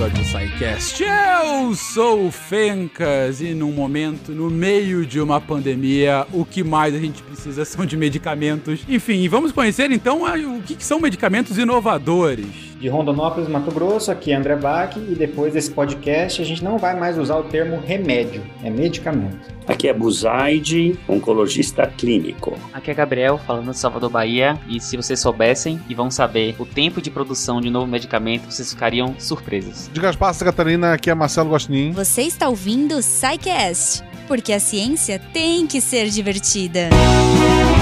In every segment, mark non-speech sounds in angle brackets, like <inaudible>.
episódio do SciCast. Eu sou o Fencas e num momento, no meio de uma pandemia, o que mais a gente precisa são de medicamentos. Enfim, vamos conhecer então o que são medicamentos inovadores de Rondonópolis, Mato Grosso. Aqui é André Bach e depois desse podcast a gente não vai mais usar o termo remédio, é medicamento. Aqui é Buzaide, oncologista clínico. Aqui é Gabriel, falando de Salvador, Bahia. E se vocês soubessem e vão saber o tempo de produção de novo medicamento, vocês ficariam surpresos. De Gaspar, Catarina, aqui é Marcelo Gostin. Você está ouvindo o SciCast, porque a ciência tem que ser divertida. E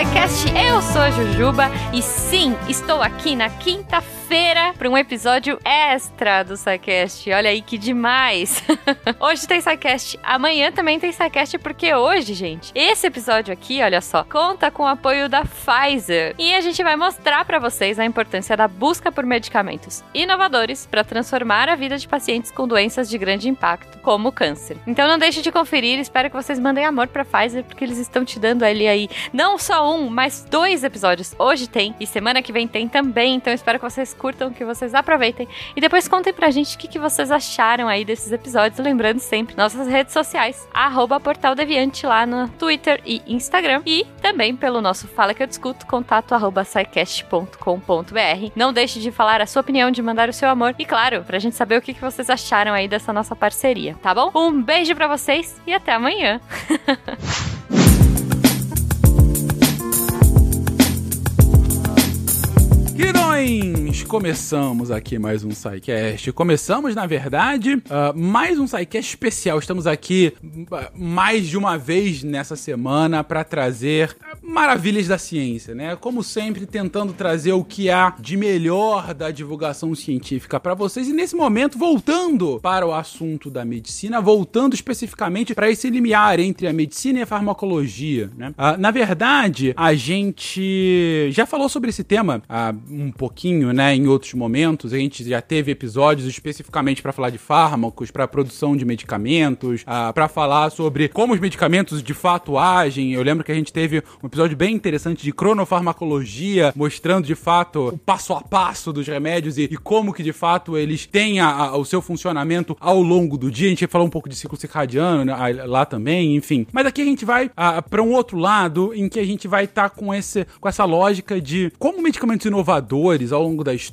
recadinhos do SciCast. Eu sou a Jujuba e sim, estou aqui na quinta-feira quinta-feira para um episódio extra do SciCast. Olha aí que demais! <laughs> hoje tem SciCast, amanhã também tem SciCast, porque hoje, gente, esse episódio aqui, olha só, conta com o apoio da Pfizer. E a gente vai mostrar para vocês a importância da busca por medicamentos inovadores para transformar a vida de pacientes com doenças de grande impacto, como o câncer. Então não deixe de conferir, espero que vocês mandem amor para Pfizer, porque eles estão te dando ali aí não só um, mas dois episódios. Hoje tem e semana que vem tem também, então espero que vocês curtam, que vocês aproveitem. E depois contem pra gente o que, que vocês acharam aí desses episódios. Lembrando sempre, nossas redes sociais, arroba Portal Deviante lá no Twitter e Instagram. E também pelo nosso Fala Que Eu Discuto, contato arroba Não deixe de falar a sua opinião, de mandar o seu amor. E claro, pra gente saber o que, que vocês acharam aí dessa nossa parceria, tá bom? Um beijo para vocês e até amanhã. <laughs> Começamos aqui mais um SciCast. Começamos, na verdade, uh, mais um SciCast especial. Estamos aqui uh, mais de uma vez nessa semana para trazer maravilhas da ciência, né? Como sempre, tentando trazer o que há de melhor da divulgação científica para vocês. E nesse momento, voltando para o assunto da medicina, voltando especificamente para esse limiar entre a medicina e a farmacologia, né? Uh, na verdade, a gente já falou sobre esse tema um pouquinho, né, em outros momentos. A gente já teve episódios especificamente para falar de fármacos, para produção de medicamentos, uh, para falar sobre como os medicamentos de fato agem. Eu lembro que a gente teve um episódio bem interessante de cronofarmacologia, mostrando de fato o passo a passo dos remédios e, e como que de fato eles têm a, a, o seu funcionamento ao longo do dia. A gente falou um pouco de ciclo circadiano né, lá também, enfim. Mas aqui a gente vai ah, para um outro lado em que a gente vai estar tá com, com essa lógica de como medicamentos inovadores ao longo da história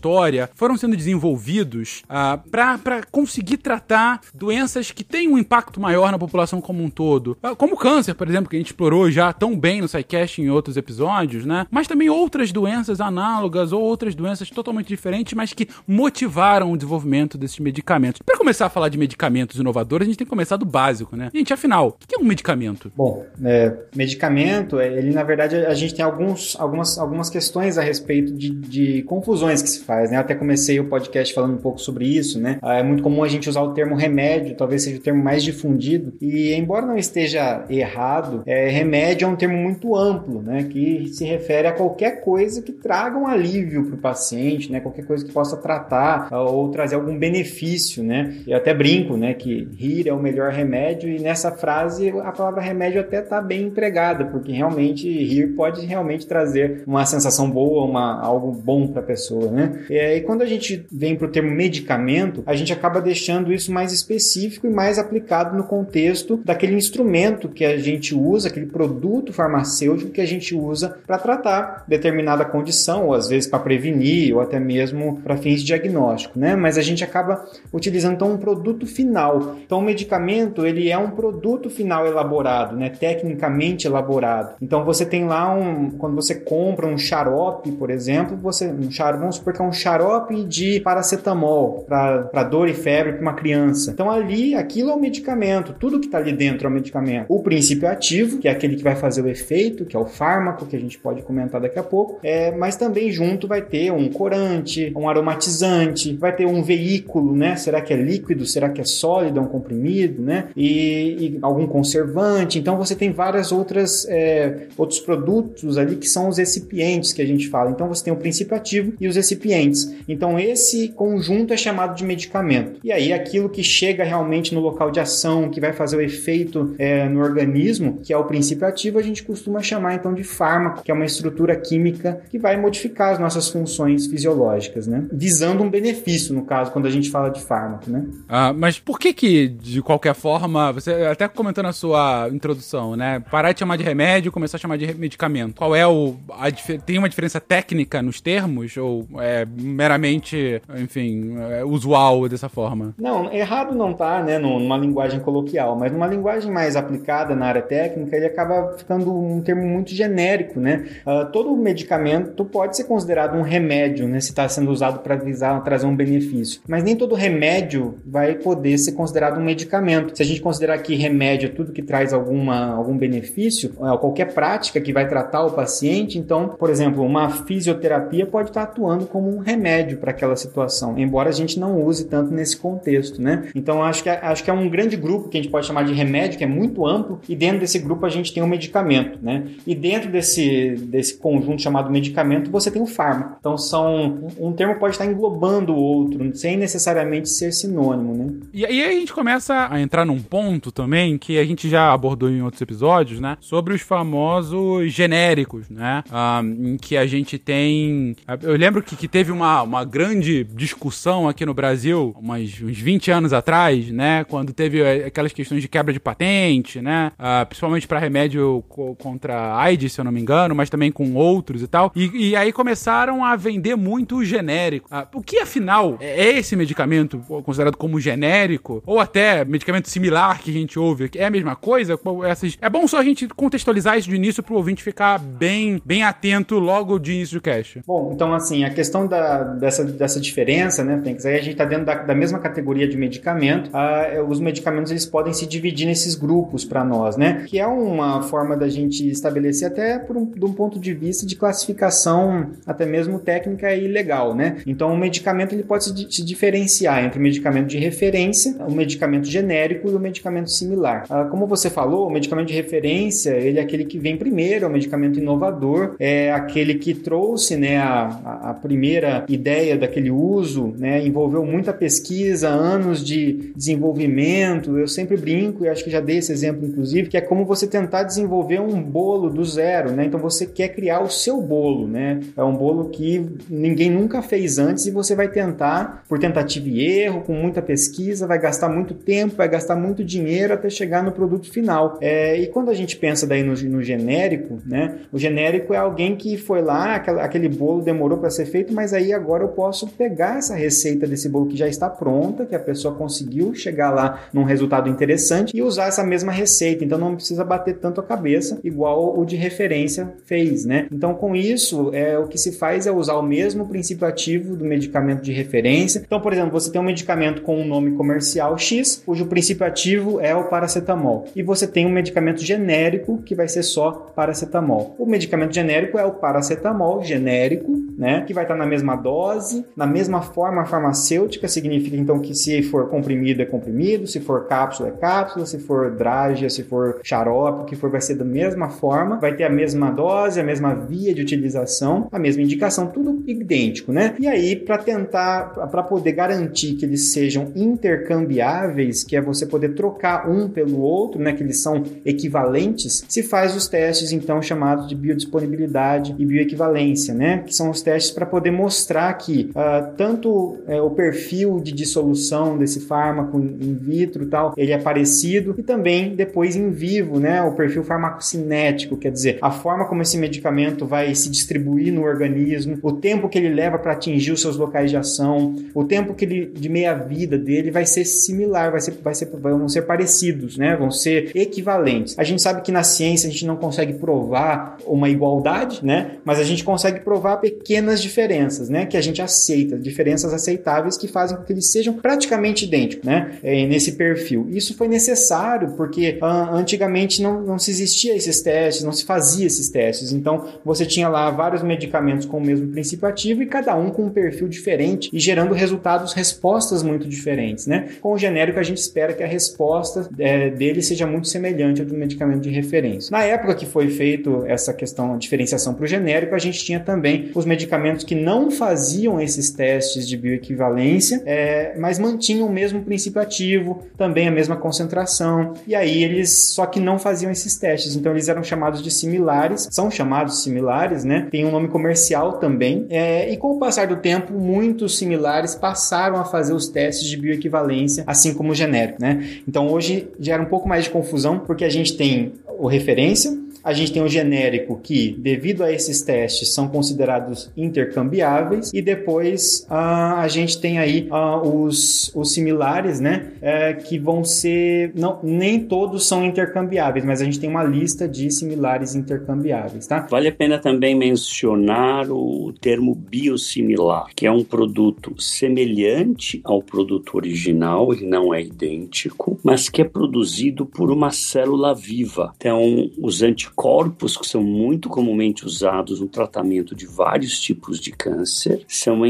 foram sendo desenvolvidos uh, para conseguir tratar doenças que têm um impacto maior na população como um todo. Uh, como o câncer, por exemplo, que a gente explorou já tão bem no SciCast em outros episódios, né? Mas também outras doenças análogas ou outras doenças totalmente diferentes, mas que motivaram o desenvolvimento desses medicamentos. Para começar a falar de medicamentos inovadores, a gente tem que começar do básico, né? Gente, afinal, o que é um medicamento? Bom, é, medicamento, ele na verdade a gente tem alguns, algumas, algumas questões a respeito de, de de confusões que se faz, né? Eu até comecei o podcast falando um pouco sobre isso, né? Ah, é muito comum a gente usar o termo remédio, talvez seja o termo mais difundido, e embora não esteja errado, é, remédio é um termo muito amplo, né? Que se refere a qualquer coisa que traga um alívio para o paciente, né? Qualquer coisa que possa tratar ah, ou trazer algum benefício, né? Eu até brinco, né? Que rir é o melhor remédio, e nessa frase a palavra remédio até está bem empregada, porque realmente rir pode realmente trazer uma sensação boa, uma, algo bom para a pessoa, né? É, e quando a gente vem para o termo medicamento, a gente acaba deixando isso mais específico e mais aplicado no contexto daquele instrumento que a gente usa, aquele produto farmacêutico que a gente usa para tratar determinada condição, ou às vezes para prevenir, ou até mesmo para fins de diagnóstico, né? Mas a gente acaba utilizando então um produto final. Então o medicamento ele é um produto final elaborado, né? Tecnicamente elaborado. Então você tem lá um, quando você compra um xarope, por exemplo, você um xarope, vamos supor que é um xarope de paracetamol para dor e febre para uma criança. Então ali, aquilo é um medicamento, tudo que está ali dentro é um medicamento. O princípio ativo, que é aquele que vai fazer o efeito, que é o fármaco, que a gente pode comentar daqui a pouco, é, mas também junto vai ter um corante, um aromatizante, vai ter um veículo, né? Será que é líquido? Será que é sólido? É um comprimido, né? E, e algum conservante. Então você tem várias outras é, outros produtos ali que são os recipientes que a gente fala. Então você tem o princípio ativo e os recipientes recipientes. Então, esse conjunto é chamado de medicamento. E aí, aquilo que chega realmente no local de ação, que vai fazer o efeito é, no organismo, que é o princípio ativo, a gente costuma chamar então de fármaco, que é uma estrutura química que vai modificar as nossas funções fisiológicas, né? Visando um benefício, no caso, quando a gente fala de fármaco, né? Ah, mas por que que, de qualquer forma, você até comentou na sua introdução, né? Parar de chamar de remédio, começar a chamar de medicamento. Qual é o... A, tem uma diferença técnica nos termos? Ou é meramente, enfim, é usual dessa forma? Não, errado não tá, né, numa linguagem coloquial, mas numa linguagem mais aplicada na área técnica, ele acaba ficando um termo muito genérico, né? Uh, todo medicamento pode ser considerado um remédio, né, se está sendo usado para visar trazer um benefício. Mas nem todo remédio vai poder ser considerado um medicamento. Se a gente considerar que remédio é tudo que traz alguma, algum benefício, uh, qualquer prática que vai tratar o paciente, então, por exemplo, uma fisioterapia pode estar tá atuando como um remédio para aquela situação, embora a gente não use tanto nesse contexto, né? Então, acho que, é, acho que é um grande grupo que a gente pode chamar de remédio, que é muito amplo, e dentro desse grupo a gente tem um medicamento, né? E dentro desse, desse conjunto chamado medicamento, você tem o fármaco. Então, são um termo pode estar englobando o outro, sem necessariamente ser sinônimo, né? E aí a gente começa a entrar num ponto também que a gente já abordou em outros episódios, né? Sobre os famosos genéricos, né? Ah, em que a gente tem. Eu lembro que, que teve uma, uma grande discussão aqui no Brasil, umas, uns 20 anos atrás, né? Quando teve eh, aquelas questões de quebra de patente, né? Ah, principalmente para remédio contra AIDS, se eu não me engano, mas também com outros e tal. E, e aí começaram a vender muito o genérico. Ah, o que afinal é esse medicamento considerado como genérico? Ou até medicamento similar que a gente ouve? É a mesma coisa? Essas... É bom só a gente contextualizar isso de início para o ouvinte ficar bem, bem atento logo de início do cast. Bom, então assim, a questão da, dessa, dessa diferença, né, Fênix, aí a gente está dentro da, da, mesma categoria de medicamento. Ah, os medicamentos eles podem se dividir nesses grupos para nós, né? Que é uma forma da gente estabelecer até por um, de um ponto de vista de classificação até mesmo técnica e legal, né? Então o medicamento ele pode se, se diferenciar entre o medicamento de referência, o medicamento genérico e o medicamento similar. Ah, como você falou, o medicamento de referência ele é aquele que vem primeiro, é o medicamento inovador, é aquele que trouxe, né, a, a primeira ideia daquele uso, né, envolveu muita pesquisa, anos de desenvolvimento. Eu sempre brinco e acho que já dei esse exemplo inclusive, que é como você tentar desenvolver um bolo do zero, né? Então você quer criar o seu bolo, né? É um bolo que ninguém nunca fez antes e você vai tentar por tentativa e erro, com muita pesquisa, vai gastar muito tempo, vai gastar muito dinheiro até chegar no produto final. É, e quando a gente pensa daí no, no, genérico, né? O genérico é alguém que foi lá, aquele bolo demorou para ser feito, mas aí agora eu posso pegar essa receita desse bolo que já está pronta, que a pessoa conseguiu chegar lá num resultado interessante e usar essa mesma receita. Então não precisa bater tanto a cabeça igual o de referência fez, né? Então com isso, é o que se faz é usar o mesmo princípio ativo do medicamento de referência. Então, por exemplo, você tem um medicamento com um nome comercial X, cujo princípio ativo é o paracetamol. E você tem um medicamento genérico que vai ser só paracetamol. O medicamento genérico é o paracetamol genérico, né? Que vai estar na mesma dose, na mesma forma farmacêutica, significa então que se for comprimido é comprimido, se for cápsula é cápsula, se for drágia, se for xarope, o que for vai ser da mesma forma, vai ter a mesma dose, a mesma via de utilização, a mesma indicação, tudo idêntico, né? E aí para tentar para poder garantir que eles sejam intercambiáveis, que é você poder trocar um pelo outro, né, que eles são equivalentes, se faz os testes então chamados de biodisponibilidade e bioequivalência, né, que são os testes para poder mostrar que uh, tanto é, o perfil de dissolução desse fármaco in vitro tal, ele é parecido e também depois em vivo, né, o perfil farmacocinético, quer dizer, a forma como esse medicamento vai se distribuir no organismo, o tempo que ele leva para atingir os seus locais de ação, o tempo que ele de meia vida dele vai ser similar, vai ser, vai ser, vão ser parecidos, né, vão ser equivalentes. A gente sabe que na ciência a gente não consegue provar uma igualdade, né, mas a gente consegue provar pequenas diferenças, né, que a gente aceita, diferenças aceitáveis que fazem com que eles sejam praticamente idênticos, né, é, nesse perfil. Isso foi necessário porque uh, antigamente não, não se existia esses testes, não se fazia esses testes. Então você tinha lá vários medicamentos com o mesmo princípio ativo e cada um com um perfil diferente e gerando resultados, respostas muito diferentes, né? Com o genérico a gente espera que a resposta é, dele seja muito semelhante ao do medicamento de referência. Na época que foi feito essa questão de diferenciação para o genérico, a gente tinha também os medicamentos que não não faziam esses testes de bioequivalência, é, mas mantinham o mesmo princípio ativo, também a mesma concentração, e aí eles só que não faziam esses testes, então eles eram chamados de similares, são chamados similares, né? Tem um nome comercial também, é, e com o passar do tempo, muitos similares passaram a fazer os testes de bioequivalência, assim como o genérico, né? Então hoje gera um pouco mais de confusão, porque a gente tem o referência, a gente tem o genérico que, devido a esses testes, são considerados intercambiáveis e depois uh, a gente tem aí uh, os, os similares, né, uh, que vão ser não nem todos são intercambiáveis, mas a gente tem uma lista de similares intercambiáveis, tá? Vale a pena também mencionar o termo biosimilar, que é um produto semelhante ao produto original, ele não é idêntico, mas que é produzido por uma célula viva. Então, os anticorpos anticorpos que são muito comumente usados no tratamento de vários tipos de câncer são,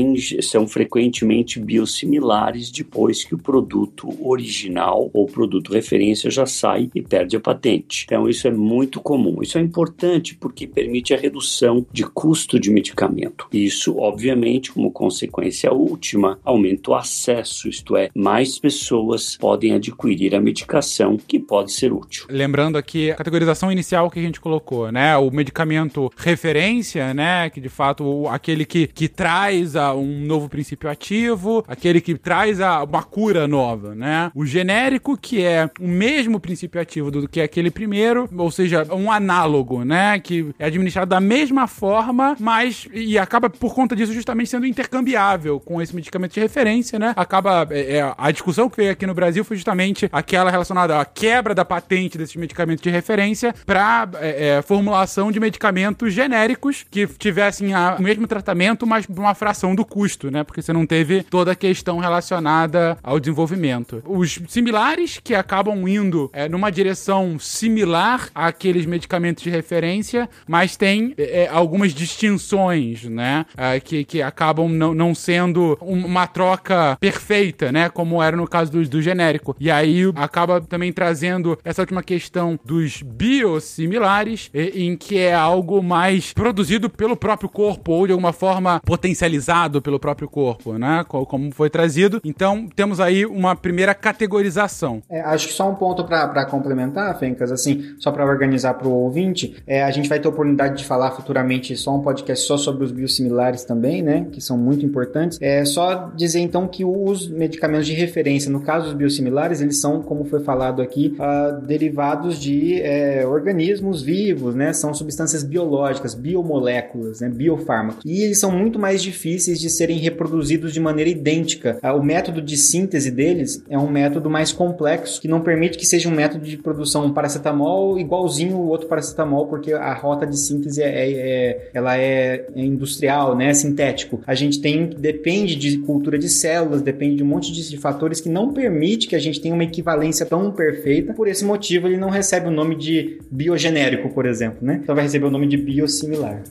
são frequentemente biosimilares depois que o produto original ou produto referência já sai e perde a patente. Então isso é muito comum. Isso é importante porque permite a redução de custo de medicamento. Isso, obviamente, como consequência última, aumenta o acesso, isto é, mais pessoas podem adquirir a medicação que pode ser útil. Lembrando aqui a categorização inicial que a gente colocou, né? O medicamento referência, né? Que de fato aquele que, que traz a, um novo princípio ativo, aquele que traz a, uma cura nova, né? O genérico, que é o mesmo princípio ativo do que aquele primeiro, ou seja, um análogo, né? Que é administrado da mesma forma, mas e acaba por conta disso justamente sendo intercambiável com esse medicamento de referência, né? Acaba é, é, a discussão que veio aqui no Brasil foi justamente aquela relacionada à quebra da patente desses medicamentos de referência para é, é, formulação de medicamentos genéricos que tivessem a, o mesmo tratamento, mas uma fração do custo, né? Porque você não teve toda a questão relacionada ao desenvolvimento. Os similares, que acabam indo é, numa direção similar àqueles medicamentos de referência, mas tem é, é algumas distinções, né? É, que, que acabam não, não sendo uma troca perfeita, né? Como era no caso do, do genérico. E aí acaba também trazendo essa última questão dos biosimilares em que é algo mais produzido pelo próprio corpo ou de alguma forma potencializado pelo próprio corpo, né? Como foi trazido. Então, temos aí uma primeira categorização. É, acho que só um ponto para complementar, Fencas, assim, só para organizar para o ouvinte, é, a gente vai ter oportunidade de falar futuramente só um podcast só sobre os biosimilares também, né? Que são muito importantes. É só dizer então que os medicamentos de referência, no caso dos biosimilares, eles são, como foi falado aqui, uh, derivados de é, organismos vivos, né, são substâncias biológicas, biomoléculas, né, biofármacos. E eles são muito mais difíceis de serem reproduzidos de maneira idêntica. Ah, o método de síntese deles é um método mais complexo, que não permite que seja um método de produção paracetamol igualzinho o outro paracetamol, porque a rota de síntese é, é, é ela é, é industrial, né, sintético. A gente tem depende de cultura de células, depende de um monte de, de fatores que não permite que a gente tenha uma equivalência tão perfeita. Por esse motivo, ele não recebe o nome de biogenérico genérico, por exemplo, né? Então vai receber o nome de biosimilar.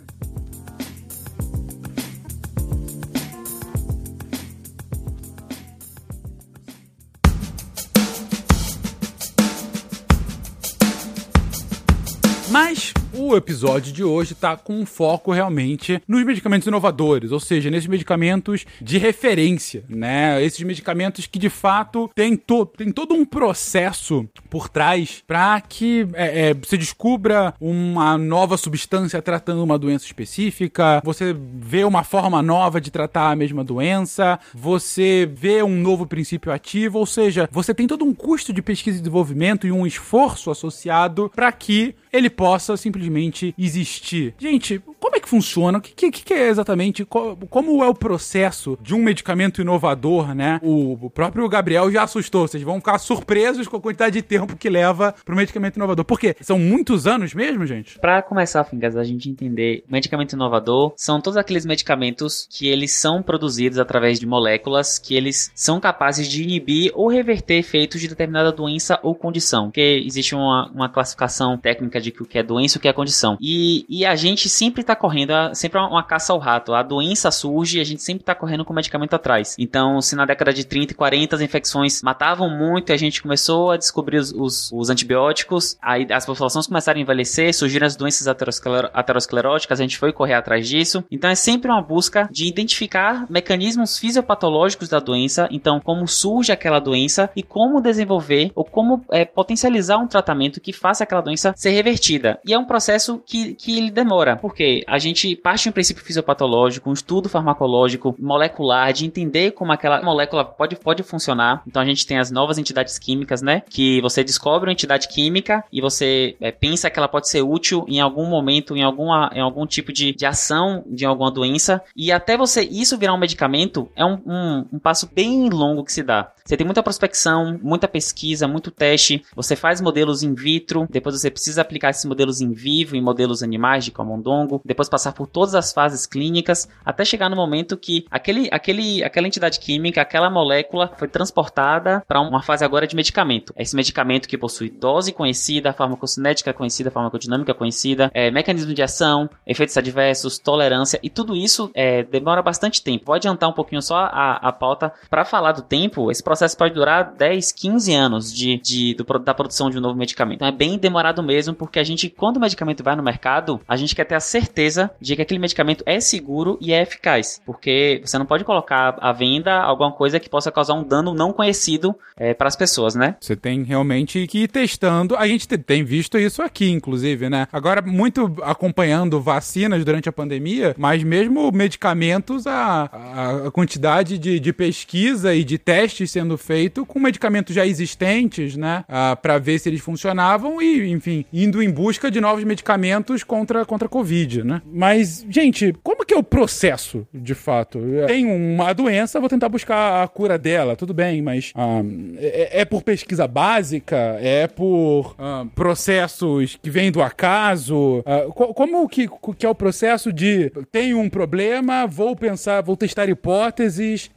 O episódio de hoje está com um foco realmente nos medicamentos inovadores, ou seja, nesses medicamentos de referência, né? Esses medicamentos que de fato têm, to tem todo um processo por trás para que é, é, se descubra uma nova substância tratando uma doença específica, você vê uma forma nova de tratar a mesma doença, você vê um novo princípio ativo, ou seja, você tem todo um custo de pesquisa e desenvolvimento e um esforço associado para que ele possa simplesmente existir. Gente, como é que funciona? O que, que, que é exatamente? Como é o processo de um medicamento inovador, né? O, próprio Gabriel já assustou. Vocês vão ficar surpresos com a quantidade de tempo que leva para o medicamento inovador. Por quê? São muitos anos mesmo, gente? Para começar, Fingas, a gente entender, medicamento inovador são todos aqueles medicamentos que eles são produzidos através de moléculas que eles são capazes de inibir ou reverter efeitos de determinada doença ou condição. Porque existe uma, uma classificação técnica de o que é doença e o que é condição. E, e a gente sempre está correndo, é sempre uma, caça ao rato. A doença surge e a gente sempre tá correndo com o medicamento atrás. Então, se na década de 30 e 40 as infecções matavam muito e a gente começou a descobrir os, os, os antibióticos, aí as populações começaram a envelhecer, surgiram as doenças ateroscler ateroscleróticas, a gente foi correr atrás disso. Então, é sempre uma busca de identificar mecanismos fisiopatológicos da doença, então, como surge aquela doença e como desenvolver ou como é, potencializar um tratamento que faça aquela doença ser revertida. E é um processo que, que ele demora, porque a gente parte de um princípio fisiopatológico, um estudo farmacológico, molecular, de entender como aquela molécula pode, pode funcionar. Então a gente tem as novas entidades químicas, né? Que você descobre uma entidade química e você é, pensa que ela pode ser útil em algum momento, em, alguma, em algum tipo de, de ação de alguma doença. E até você isso virar um medicamento é um, um, um passo bem longo que se dá. Você tem muita prospecção, muita pesquisa, muito teste. Você faz modelos in vitro, depois você precisa aplicar esses modelos em vivo, em modelos animais de camundongo, depois passar por todas as fases clínicas, até chegar no momento que aquele, aquele, aquela entidade química, aquela molécula foi transportada para uma fase agora de medicamento. Esse medicamento que possui dose conhecida, farmacocinética conhecida, farmacodinâmica conhecida, é, mecanismo de ação, efeitos adversos, tolerância e tudo isso é, demora bastante tempo. Vou adiantar um pouquinho só a, a pauta para falar do tempo. Esse processo pode durar 10, 15 anos de, de do, da produção de um novo medicamento. Então é bem demorado mesmo, porque a gente, quando o medicamento vai no mercado, a gente quer ter a certeza de que aquele medicamento é seguro e é eficaz. Porque você não pode colocar à venda alguma coisa que possa causar um dano não conhecido é, para as pessoas, né? Você tem realmente que ir testando. A gente tem visto isso aqui, inclusive, né? Agora, muito acompanhando vacinas durante a pandemia, mas mesmo medicamentos, a, a quantidade de, de pesquisa e de testes sendo feito com medicamentos já existentes, né? Ah, para ver se eles funcionavam e, enfim, indo em busca de novos medicamentos contra, contra a Covid, né? Mas, gente, como que é o processo, de fato? Tem uma doença, vou tentar buscar a cura dela, tudo bem, mas ah, é, é, por pesquisa básica? É por ah, processos que vêm do acaso? Ah, como que, que é o processo de tenho um problema, vou pensar, vou testar hipóteses,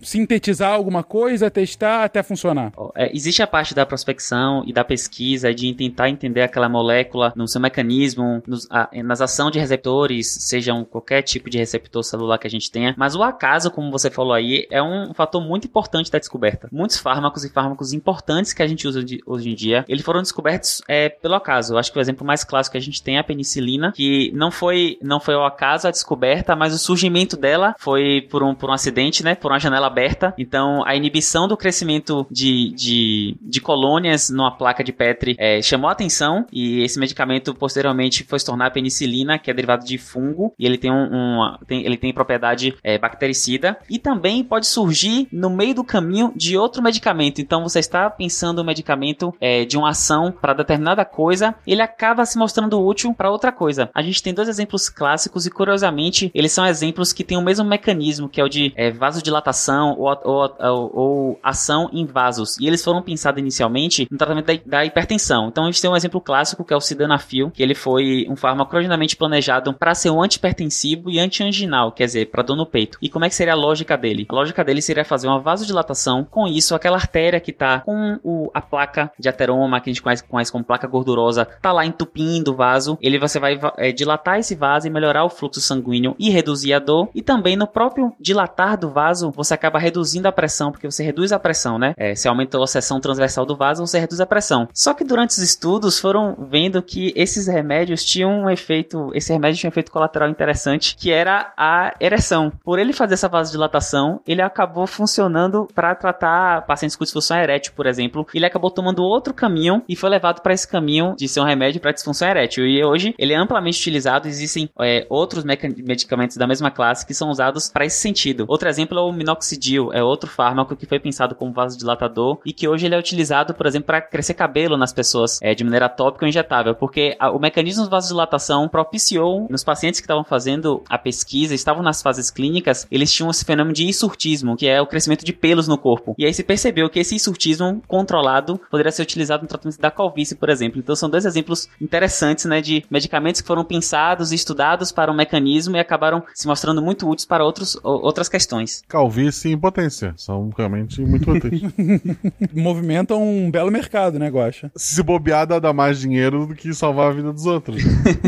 sintetizar alguma coisa, testar até funcionar? É, existe a parte da prospecção e da pesquisa, de tentar entender aquela molécula no seu mecanismo, nos, a, nas ações de receptores, sejam qualquer tipo de receptor celular que a gente tenha, mas o acaso, como você falou aí, é um fator muito importante da descoberta. Muitos fármacos e fármacos importantes que a gente usa de, hoje em dia, eles foram descobertos é, pelo acaso. Eu acho que o exemplo mais clássico que a gente tem é a penicilina, que não foi, não foi ao acaso a descoberta, mas o surgimento dela foi por um, por um acidente, né? Por uma janela aberta. Então, a inibição do crescimento de, de, de colônias numa placa de Petri é, chamou a atenção e esse medicamento posteriormente foi se tornar penicilina, que é derivado de fungo e ele tem um, um tem, ele tem propriedade é, bactericida e também pode surgir no meio do caminho de outro medicamento. Então você está pensando um medicamento é, de uma ação para determinada coisa, ele acaba se mostrando útil para outra coisa. A gente tem dois exemplos clássicos e curiosamente eles são exemplos que têm o mesmo mecanismo, que é o de é, vasodilatação ou, ou, ou, ou, ação em vasos. E eles foram pensados inicialmente no tratamento da, da, hipertensão. Então a gente tem um exemplo clássico que é o sildenafil, que ele foi um fármaco originalmente planejado para ser um antipertensivo e antianginal, quer dizer, para dor no peito. E como é que seria a lógica dele? A lógica dele seria fazer uma vasodilatação, com isso aquela artéria que está com o, a placa de ateroma, que a gente conhece, conhece como placa gordurosa, tá lá entupindo o vaso, ele você vai é, dilatar esse vaso e melhorar o fluxo sanguíneo e reduzir a dor. E também no próprio dilatar do vaso, você acaba reduzindo a pressão, porque você reduz a pressão, né? É, se aumentou a seção transversal do vaso, você reduz a pressão. Só que durante os estudos foram vendo que esses remédios tinham um efeito, esse remédio tinha um efeito colateral interessante, que era a ereção. Por ele fazer essa vasodilatação, ele acabou funcionando para tratar pacientes com disfunção erétil, por exemplo. Ele acabou tomando outro caminho e foi levado para esse caminho de ser um remédio para disfunção erétil. E hoje ele é amplamente utilizado. Existem é, outros medicamentos da mesma classe que são usados para esse sentido. Outro exemplo é o minoxidil, é outro fármaco que foi pensado como vasodilatador e que hoje ele é utilizado, por exemplo, para crescer cabelo nas pessoas é, de maneira tópica ou injetável, porque a, o mecanismo de vasodilatação propiciou nos pacientes que estavam fazendo a pesquisa, estavam nas fases clínicas, eles tinham esse fenômeno de insurtismo, que é o crescimento de pelos no corpo. E aí se percebeu que esse insurtismo controlado poderia ser utilizado no tratamento da calvície, por exemplo. Então são dois exemplos interessantes, né, de medicamentos que foram pensados e estudados para um mecanismo e acabaram se mostrando muito úteis para outros, outras questões. Calvície e impotência são realmente muito úteis. <laughs> Movimentam um belo mercado, né, Guaxa? Se bobear, dá mais dinheiro do que salvar a vida dos outros.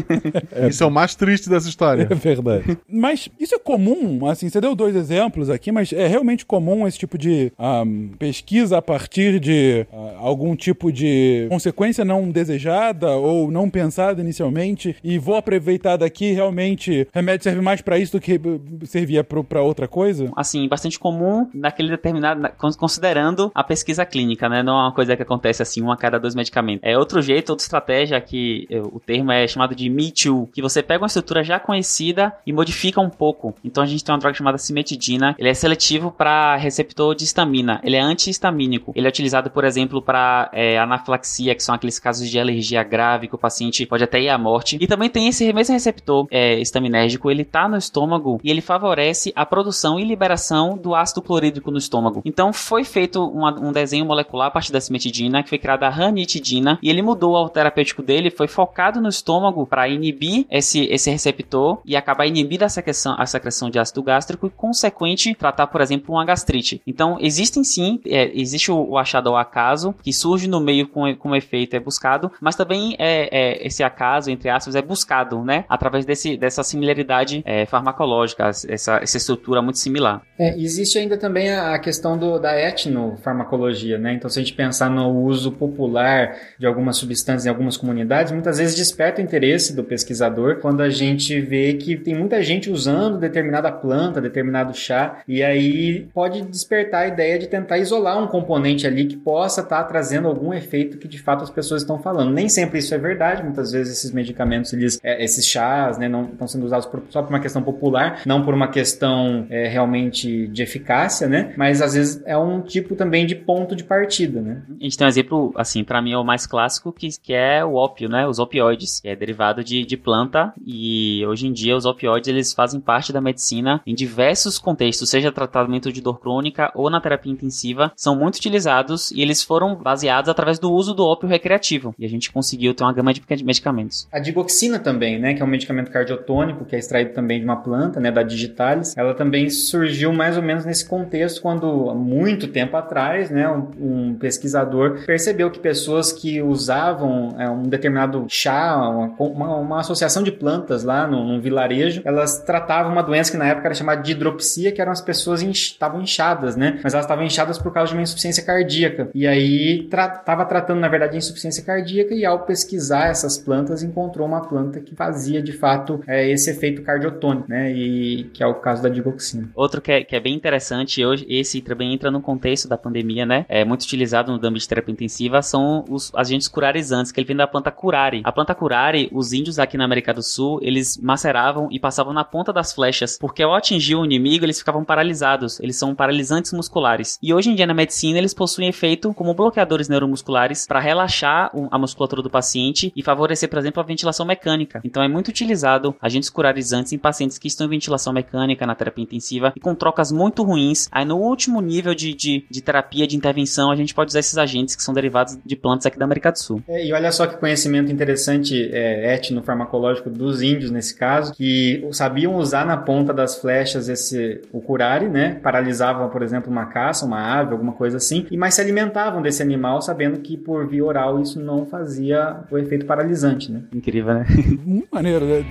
<laughs> é Esse é o mais triste dessa história. É verdade. Mas isso é comum, assim, você deu dois exemplos aqui, mas é realmente comum esse tipo de ahm, pesquisa a partir de ah, algum tipo de consequência não desejada ou não pensada inicialmente e vou aproveitar daqui, realmente, remédio serve mais pra isso do que servia pra outra coisa? assim, bastante comum naquele determinado, na- cons- considerando a pesquisa clínica, né? Não é uma coisa que acontece assim, uma a cada dois medicamentos. É outro jeito, outra estratégia que eh, o termo é chamado de Me Too, que você pega uma estrutura já conhecida e modifica um pouco. Então a gente tem uma droga chamada cimetidina, ele é seletivo para receptor de histamina, ele é antihistamínico. Ele é utilizado, por exemplo, para anafilaxia, que são aqueles casos de alergia grave que o paciente pode até ir à morte. E também tem esse mesmo receptor é, estaminérgico, ele tá no estômago e ele favorece a produção e liberação do ácido clorídrico no estômago. Então foi feito uma- um desenho molecular a partir da cimetidina, que foi criada a ranitidina, e ele mudou o terapêutico dele, foi focado no estômago para inibir esse, esse receptor e acabar inibindo a secreção, a secreção de ácido gástrico e, consequente, tratar, por exemplo, uma gastrite. Então, existem sim, é, existe o, o achado ao acaso, que surge no meio com, com efeito é buscado, mas também é, é, esse acaso, entre aspas, é buscado, né? Através desse, dessa similaridade é, farmacológica, essa, essa estrutura muito similar. É, existe ainda também a questão do, da etnofarmacologia, né? Então, se a gente pensar no uso popular de algumas substâncias em algumas comunidades, muitas vezes desperta o interesse do pesquisador quando a gente vê que tem muita gente usando determinada planta, determinado chá, e aí pode despertar a ideia de tentar isolar um componente ali que possa estar trazendo algum efeito que de fato as pessoas estão falando. Nem sempre isso é verdade, muitas vezes esses medicamentos, eles, é, esses chás, né, não estão sendo usados por- só por uma questão popular, não por uma questão é, realmente de eficácia, né? Mas às vezes é um tipo também de ponto de partida, né? A gente tem um exemplo, assim, pra mim é o mais clássico, que, que é o ópio, né? Os opioides, que é derivado de, de planta e hoje em dia os opioides eles fazem parte da medicina em diversos contextos, seja tratamento de dor crônica ou na terapia intensiva, são muito utilizados e eles foram baseados através do uso do ópio recreativo. E a gente conseguiu ter uma gama de medicamentos. A digoxina também, né, que é um medicamento cardiotônico que é extraído também de uma planta, né, da digitalis. Ela também surgiu mais ou menos nesse contexto quando muito tempo atrás, né, um, um pesquisador percebeu que pessoas que usavam é, um determinado chá, uma, uma, uma associação de plantas lá no, num vilarejo, elas tratavam uma doença que na época era chamada de hidropsia, que eram as pessoas estavam inchadas, né, mas elas estavam inchadas por causa de uma insuficiência cardíaca. E aí estava tratando na verdade de insuficiência cardíaca e ao pesquisar essas plantas encontrou uma planta que fazia de fato é, esse efeito cardiotônico, né? E que é o caso da digoxina. Outro que é, que é bem interessante, hoje, esse também entra no contexto da pandemia, né? É muito utilizado no âmbito de terapia intensiva, são os agentes curarizantes, que ele vem da planta curare. A planta curare, os índios aqui na América do Sul, eles maceravam e passavam na ponta das flechas, porque ao atingir o inimigo, eles ficavam paralisados. Eles são paralisantes musculares. E hoje em dia na medicina, eles possuem efeito como bloqueadores neuromusculares para relaxar a musculatura do paciente e favorecer, por exemplo, a ventilação mecânica. Então é muito utilizado agentes curarizantes em pacientes que estão em ventilação mecânica na terapia intensiva e com trocas muito ruins. Aí no último nível de, de, de terapia, de intervenção, a gente pode usar esses agentes que são derivados de plantas aqui da América do Sul. É, e olha só que conhecimento interessante é, etnofarmacológico dos índios nesse caso, que sabiam usar na ponta das flechas esse o curare, né? Paralisavam, por exemplo, uma caça, uma ave, alguma coisa assim, e mais se alimentavam desse animal, sabendo que por via oral isso não fazia o efeito paralisante, né? Incrível, né? Muito maneiro, né?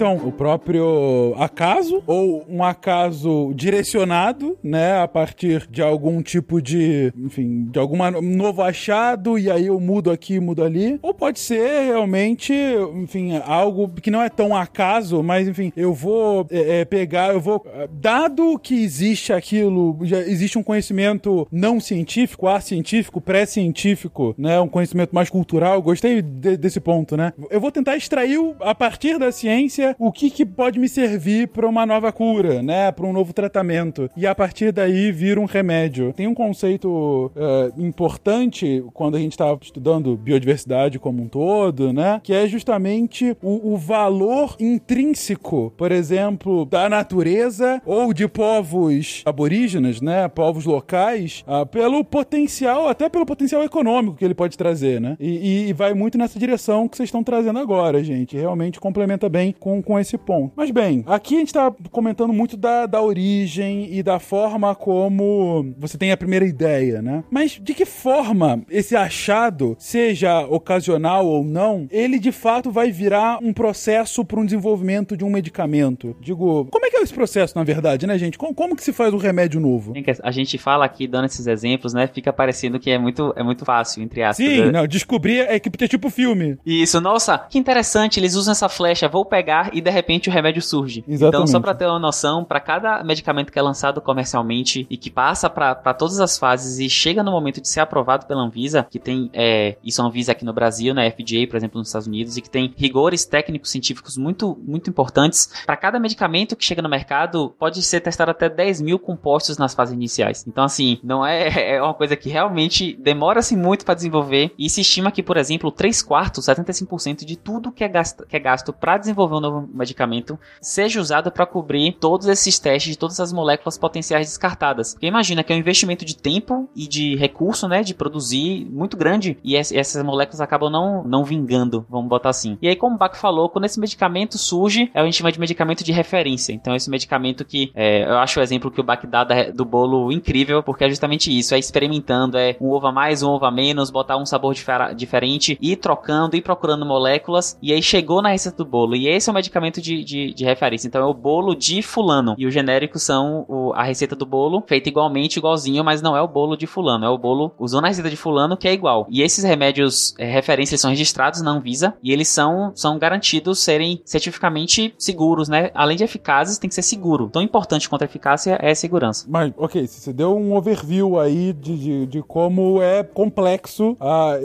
Então, o próprio acaso, ou um acaso direcionado, né, a partir de algum tipo de, enfim, de algum novo achado, e aí eu mudo aqui, mudo ali. Ou pode ser realmente, enfim, algo que não é tão acaso, mas, enfim, eu vou é, é, pegar, eu vou. Dado que existe aquilo, já existe um conhecimento não científico, científico, pré-científico, né, um conhecimento mais cultural, gostei de- desse ponto, né? Eu vou tentar extrair a partir da ciência o que, que pode me servir para uma nova cura, né, para um novo tratamento. E a partir daí vira um remédio. Tem um conceito eh, importante quando a gente estava estudando biodiversidade como um todo, né, que é justamente o, o valor intrínseco, por exemplo, da natureza ou de povos aborígenes, né, povos locais, ah, pelo potencial, até pelo potencial econômico que ele pode trazer, né? E- e vai muito nessa direção que vocês estão trazendo agora, gente. Realmente complementa bem com com, com esse ponto. Mas bem, aqui a gente tá comentando muito da, da origem e da forma como você tem a primeira ideia, né? Mas de que forma esse achado, seja ocasional ou não, ele de fato vai virar um processo para um desenvolvimento de um medicamento? Digo, como é que é esse processo, na verdade, né, gente? Como, como que se faz um remédio novo? A gente fala aqui, dando esses exemplos, né? Fica parecendo que é muito, é muito fácil, entre aspas. Sim, né? não, descobrir é que é tipo filme. Isso, nossa, que interessante, eles usam essa flecha, vou pegar e de repente o remédio surge. Então, Exatamente. só pra ter uma noção, para cada medicamento que é lançado comercialmente e que passa para todas as fases e chega no momento de ser aprovado pela Anvisa, que tem é, isso é Anvisa aqui no Brasil, né, FDA, por exemplo, nos Estados Unidos, e que tem rigores técnicos científicos muito, muito importantes, para cada medicamento que chega no mercado, pode ser testado até 10 mil compostos nas fases iniciais. Então, assim, não é, <laughs> é uma coisa que realmente demora-se muito para desenvolver e se estima que, por exemplo, 3 quartos, 75% de tudo que é gasto, que é gasto para desenvolver um novo medicamento seja usado para cobrir todos esses testes de todas as moléculas potenciais descartadas. Porque imagina que é um investimento de tempo e de recurso, né, de produzir muito grande e essas moléculas acabam não, não vingando, vamos botar assim. E aí, como o Bach falou, quando esse medicamento surge, é o que a gente chama de medicamento de referência. Então, esse medicamento que é, eu acho o exemplo que o Bach dá do bolo incrível, porque é justamente isso, é experimentando, é um ovo a mais, um ovo a menos, botar um sabor difer diferente, ir trocando, ir procurando moléculas, e aí chegou na receita do bolo. E esse é o medicamento de, de, de referência. Então, é o bolo de fulano. E os genéricos são o, a receita do bolo, feita igualmente, igualzinho, mas não é o bolo de fulano, é o bolo usando a receita de fulano, que é igual. E esses remédios é, referência são registrados na Anvisa e eles são, são garantidos serem cientificamente seguros, né? Além de eficazes, tem que ser seguro. Tão importante quanto a eficácia é a segurança. Mas, ok, você deu um overview aí de, de, de como é complexo a,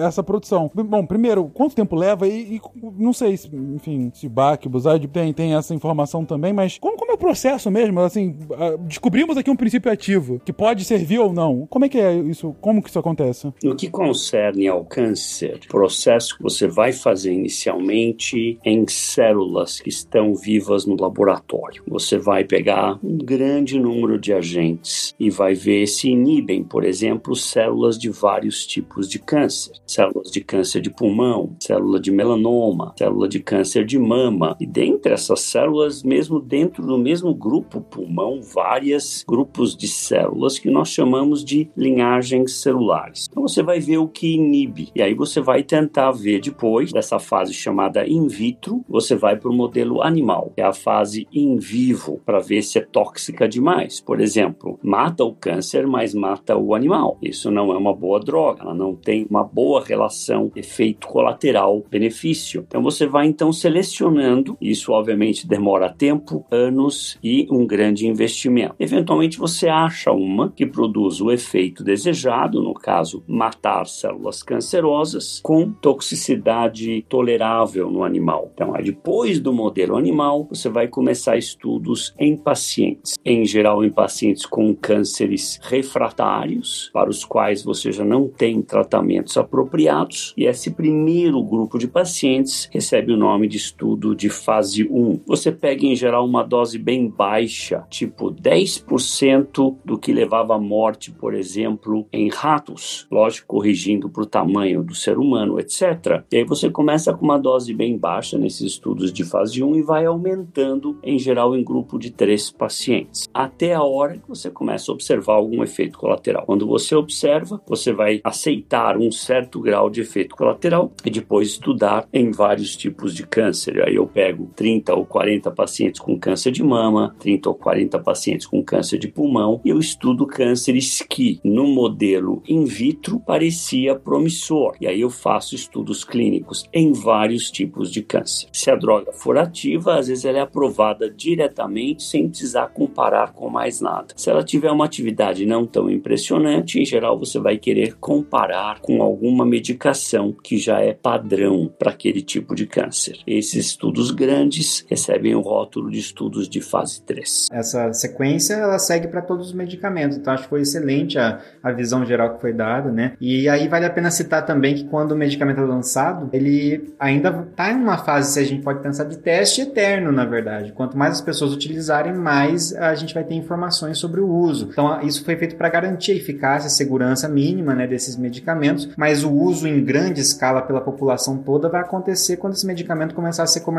essa produção. Bom, primeiro, quanto tempo leva e, e não sei, se, enfim, se Bach, Buzaid tem, tem essa informação também, mas como, como é o processo mesmo? Assim, descobrimos aqui um princípio ativo que pode servir ou não. Como é que é isso? Como que isso acontece? No que concerne ao câncer, o processo que você vai fazer inicialmente em células que estão vivas no laboratório. Você vai pegar um grande número de agentes e vai ver se inibem, por exemplo, células de vários tipos de câncer. Células de câncer de pulmão, célula de melanoma, célula de câncer de mama. E dentre essas células, mesmo dentro do mesmo grupo pulmão, vários grupos de células que nós chamamos de linhagens celulares. Então você vai ver o que inibe. E aí você vai tentar ver depois dessa fase chamada in vitro, você vai para o modelo animal, que é a fase in vivo, para ver se é tóxica demais. Por exemplo, mata o câncer, mas mata o animal. Isso não é uma boa droga, ela não tem uma boa relação efeito colateral benefício. Então você vai então selecionando, isso obviamente demora tempo, anos e um grande investimento. Eventualmente você acha uma que produz o efeito desejado, no caso, matar células cancerosas com toxicidade tolerável no animal. Então, depois do modelo animal, você vai começar estudos em pacientes, em geral em pacientes com cânceres refratários, para os quais você já não tem tratamentos apropriados, e esse primeiro grupo de pacientes recebe o nome de estudo de fase 1. Você pega em geral uma dose bem baixa, tipo 10% do que levava à morte, por exemplo, em ratos, lógico, corrigindo para o tamanho do ser humano, etc. E aí você começa com uma dose bem baixa nesses estudos de fase 1 e vai aumentando, em geral, em grupo de três pacientes, até a hora que você começa a observar algum efeito colateral. Quando você observa, você vai aceitar um certo grau de efeito colateral e depois estudar em vários tipos de câncer. Aí eu pego 30 ou 40 pacientes com câncer de mama, 30 ou 40 pacientes com câncer de pulmão e eu estudo cânceres que, no modelo in vitro, parecia promissor. E aí eu faço estudos clínicos em vários tipos de câncer. Se a droga for ativa, às vezes ela é aprovada diretamente sem precisar comparar com mais nada. Se ela tiver uma atividade não tão impressionante, em geral você vai querer comparar com alguma medicação que já é padrão para aquele tipo de câncer. Esses estudos grandes recebem o rótulo de estudos de fase 3. Essa sequência ela segue para todos os medicamentos, então acho que foi excelente a, a visão geral que foi dada, né? E aí vale a pena citar também que quando o medicamento é lançado, ele ainda está em uma fase, se a gente pode pensar, de teste eterno, na verdade. Quanto mais as pessoas utilizarem, mais a gente vai ter informações sobre o uso. Então, isso foi feito para garantir a eficácia e segurança mínima né, desses medicamentos, mas o uso em grande escala pela população toda vai acontecer quando esse medicamento começar a ser comercializado.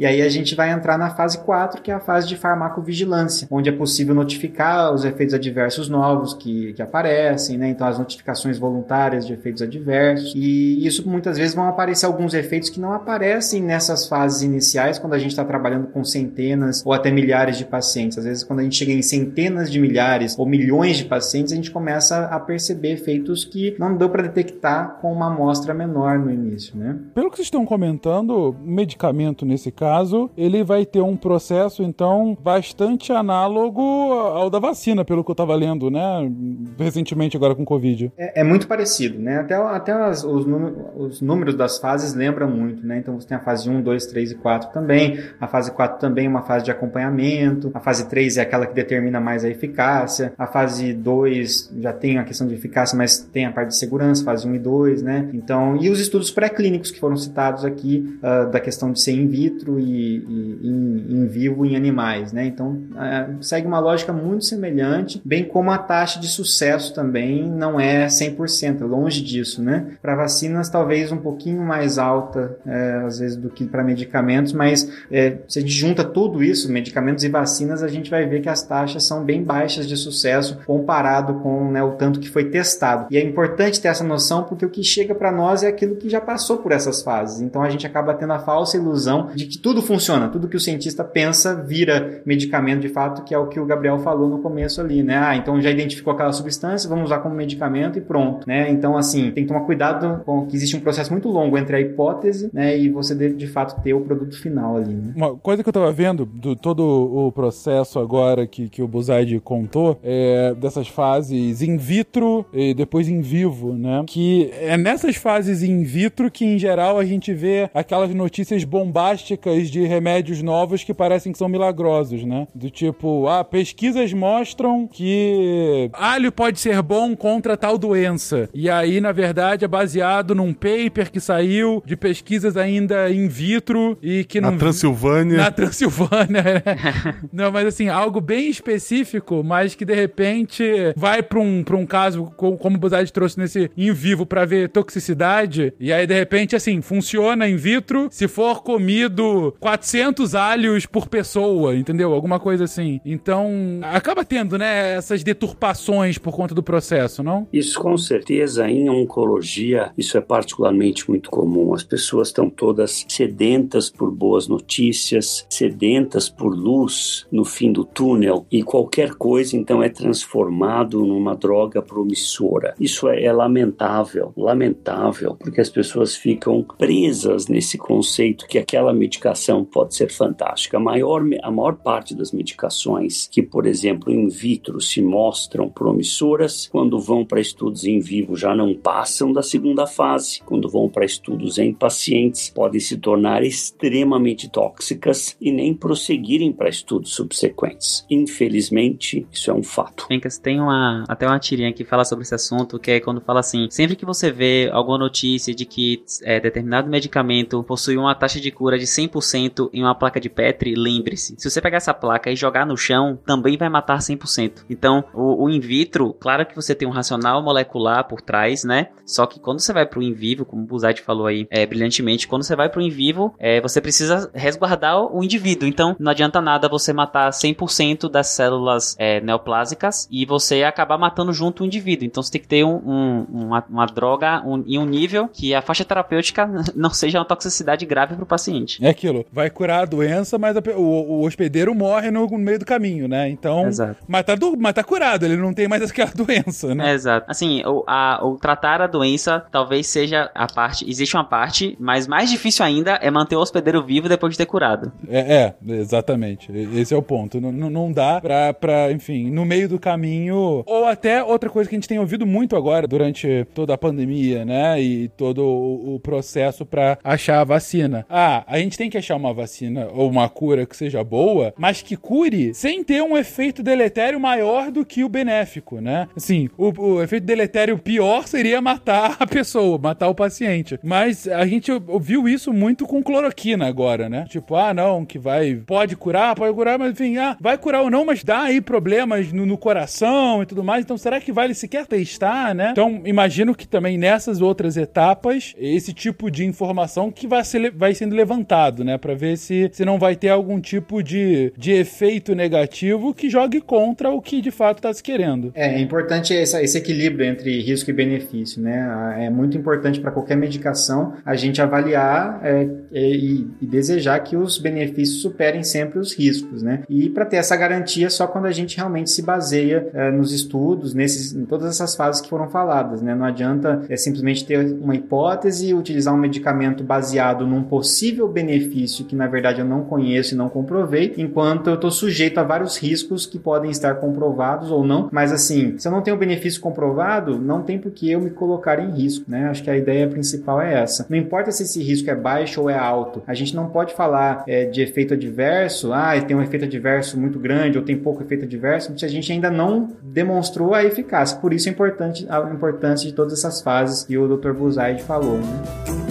E aí a gente vai entrar na fase 4, que é a fase de farmacovigilância, onde é possível notificar os efeitos adversos novos que, que aparecem, né? Então, as notificações voluntárias de efeitos adversos. E isso muitas vezes vão aparecer alguns efeitos que não aparecem nessas fases iniciais, quando a gente está trabalhando com centenas ou até milhares de pacientes. Às vezes, quando a gente chega em centenas de milhares ou milhões de pacientes, a gente começa a perceber efeitos que não deu para detectar com uma amostra menor no início, né? Pelo que vocês estão comentando, medicamento nesse caso, ele vai ter um processo, então, bastante análogo ao da vacina, pelo que eu estava lendo, né? Recentemente agora com Covid. É, é muito parecido, né? Até, até as, os, os, números das fases lembram muito, né? Então você tem a fase 1, 2, 3 e 4 também. A fase 4 também é uma fase de acompanhamento. A fase 3 é aquela que determina mais a eficácia. A fase 2 já tem a questão de eficácia, mas tem a parte de segurança, fase 1 e 2, né? Então, e os estudos pré-clínicos que foram citados aqui, uh, da questão de ser in vitro e, e in, vivo em animais, né? Então, uh, segue uma lógica muito semelhante, bem como a taxa de sucesso também não é 100%, é longe disso, né? Para vacinas, talvez um pouquinho mais alta, é, às vezes, do que para medicamentos, mas é, se a gente junta tudo isso, medicamentos e vacinas, a gente vai ver que as taxas são bem baixas de sucesso comparado com né, o tanto que foi testado. E é importante ter essa noção porque o que chega para nós é aquilo que já passou por essas fases. Então a gente acaba tendo a falsa ilusão de que tudo funciona, tudo que o cientista pensa vira medicamento de fato, que é o que o Gabriel falou no começo ali, né? Ah, então já identificou aquela substância, vamos usar como medicamento e pronto, né? Então assim, tem que tomar cuidado com que existe um processo muito longo entre a hipótese, né, e você de, de fato ter o produto final ali, né? Uma coisa que eu tava vendo do todo o processo agora que, que o Buzaide contou é dessas fases in vitro e depois em vivo, né? Que é nessas fases in vitro que, em geral, a gente vê aquelas notícias bombásticas de remédios novos que parecem que são milagrosos, né? Do tipo, ah, pesquisas mostram que alho pode ser bom contra tal doença. E aí, na verdade, é baseado num paper que saiu de pesquisas ainda in vitro e que não. Na Transilvânia. Na Transilvânia, <laughs> né? não, mas assim, algo bem específico, mas que de repente vai pra um, pra um caso, como o Buzard trouxe nesse in vivo para ver toxicidade, e aí de repente, assim, funciona in vitro se for comido 400 alhos por pessoa, entendeu? Alguma coisa assim. Então, acaba tendo, né, essas deturpações por conta do processo, não? Isso com certeza em oncologia, isso é particularmente muito comum. As pessoas estão todas sedentas por boas notícias, sedentas por luz no fim do túnel e qualquer coisa então é transformado numa droga promissora. Isso é, é lamentável, lamentável, porque as pessoas ficam presas nesse conceito que aquela medicação pode ser fantástica. A maior, a maior parte das medicações que, por exemplo, in vitro se mostram promissoras, quando vão para estudos em vivo já não passam da segunda fase, quando vão para estudos em pacientes podem se tornar extremamente tóxicas e nem prosseguirem para estudos subsequentes. Infelizmente, isso é um fato. Fencas, tem uma, até uma tirinha que fala sobre esse assunto, que é quando fala assim, sempre que você vê alguma notícia de que é, determinado medicamento possui uma taxa de cura de 100% em uma placa de Petri, lembre-se, se você pegar essa placa e jogar no chão, também vai matar 100%. Então, o, o in vitro, claro que você tem um racional molecular por trás, né? Só que quando você vai para o in vivo, como o Buzati falou aí é, brilhantemente, quando você vai para o in vivo, é, você precisa resguardar o indivíduo. Então, não adianta nada você matar 100% das células é, neoplásicas e você acabar matando junto o indivíduo. Então, você tem que ter um, um, uma, uma, droga um, em um nível que a faixa terapêutica <laughs> não seja uma toxicidade grave para o paciente. É aquilo, vai curar a doença, mas a, o, o, hospedeiro morre no, no, meio do caminho, né? Então, Exato. Mas, tá do, mas tá curado, ele não tem mais aquela <laughs> doença, né? Exato. Assim, o, a, o tratar a doença talvez seja a parte, existe uma parte, mas mais difícil ainda é manter o hospedeiro vivo depois de ter curado. É, é exatamente. Esse é o ponto. Não, não dá pra, pra, enfim, no meio do caminho. Ou até outra coisa que a gente tem ouvido muito agora durante toda a pandemia, né? E todo o, o processo para achar a vacina. Ah, a gente tem que achar uma vacina ou uma cura que seja boa, mas que cure sem ter um efeito deletério maior do que o benéfico, né? Assim, o, o efeito deletério pior seria matar a pessoa, matar o paciente. Mas a gente ouviu isso muito com cloroquina agora, né? Tipo, ah, não, que vai. Pode curar, pode curar, mas enfim, ah, vai curar ou não, mas dá aí problemas no, no coração e tudo mais. Então, será que vale sequer testar, né? Então, imagino que também nessas outras etapas, esse tipo de informação que vai, ser, vai sendo levantado, né? Pra ver se, se não vai ter algum tipo de, de efeito negativo que jogue contra o que de fato está se querendo. É, é importante esse, esse equilíbrio entre risco e benefício, né? É muito importante para qualquer medicação a gente avaliar é, e, e, desejar que os benefícios superem sempre os riscos, né? E para ter essa garantia só quando a gente realmente se baseia é, nos estudos, nesses, em todas essas fases que foram faladas, né? Não adianta é, simplesmente ter uma hipótese utilizar um medicamento baseado num possível benefício que na verdade eu não conheço e não comprovei, enquanto eu estou sujeito a vários riscos que podem estar comprovados ou não. Mas assim, se eu não tenho benefício comprovado, não tem por que eu me colocar em risco, né? Acho que a ideia principal é essa. Não importa se esse risco é baixo ou é alto. A gente não pode falar é, de efeito adverso, ah, tem um efeito adverso muito grande ou tem pouco efeito adverso, se a gente ainda não demonstrou a eficácia. Por isso é importante a importância de todas essas fases que o Dr. Buzaid falou, né?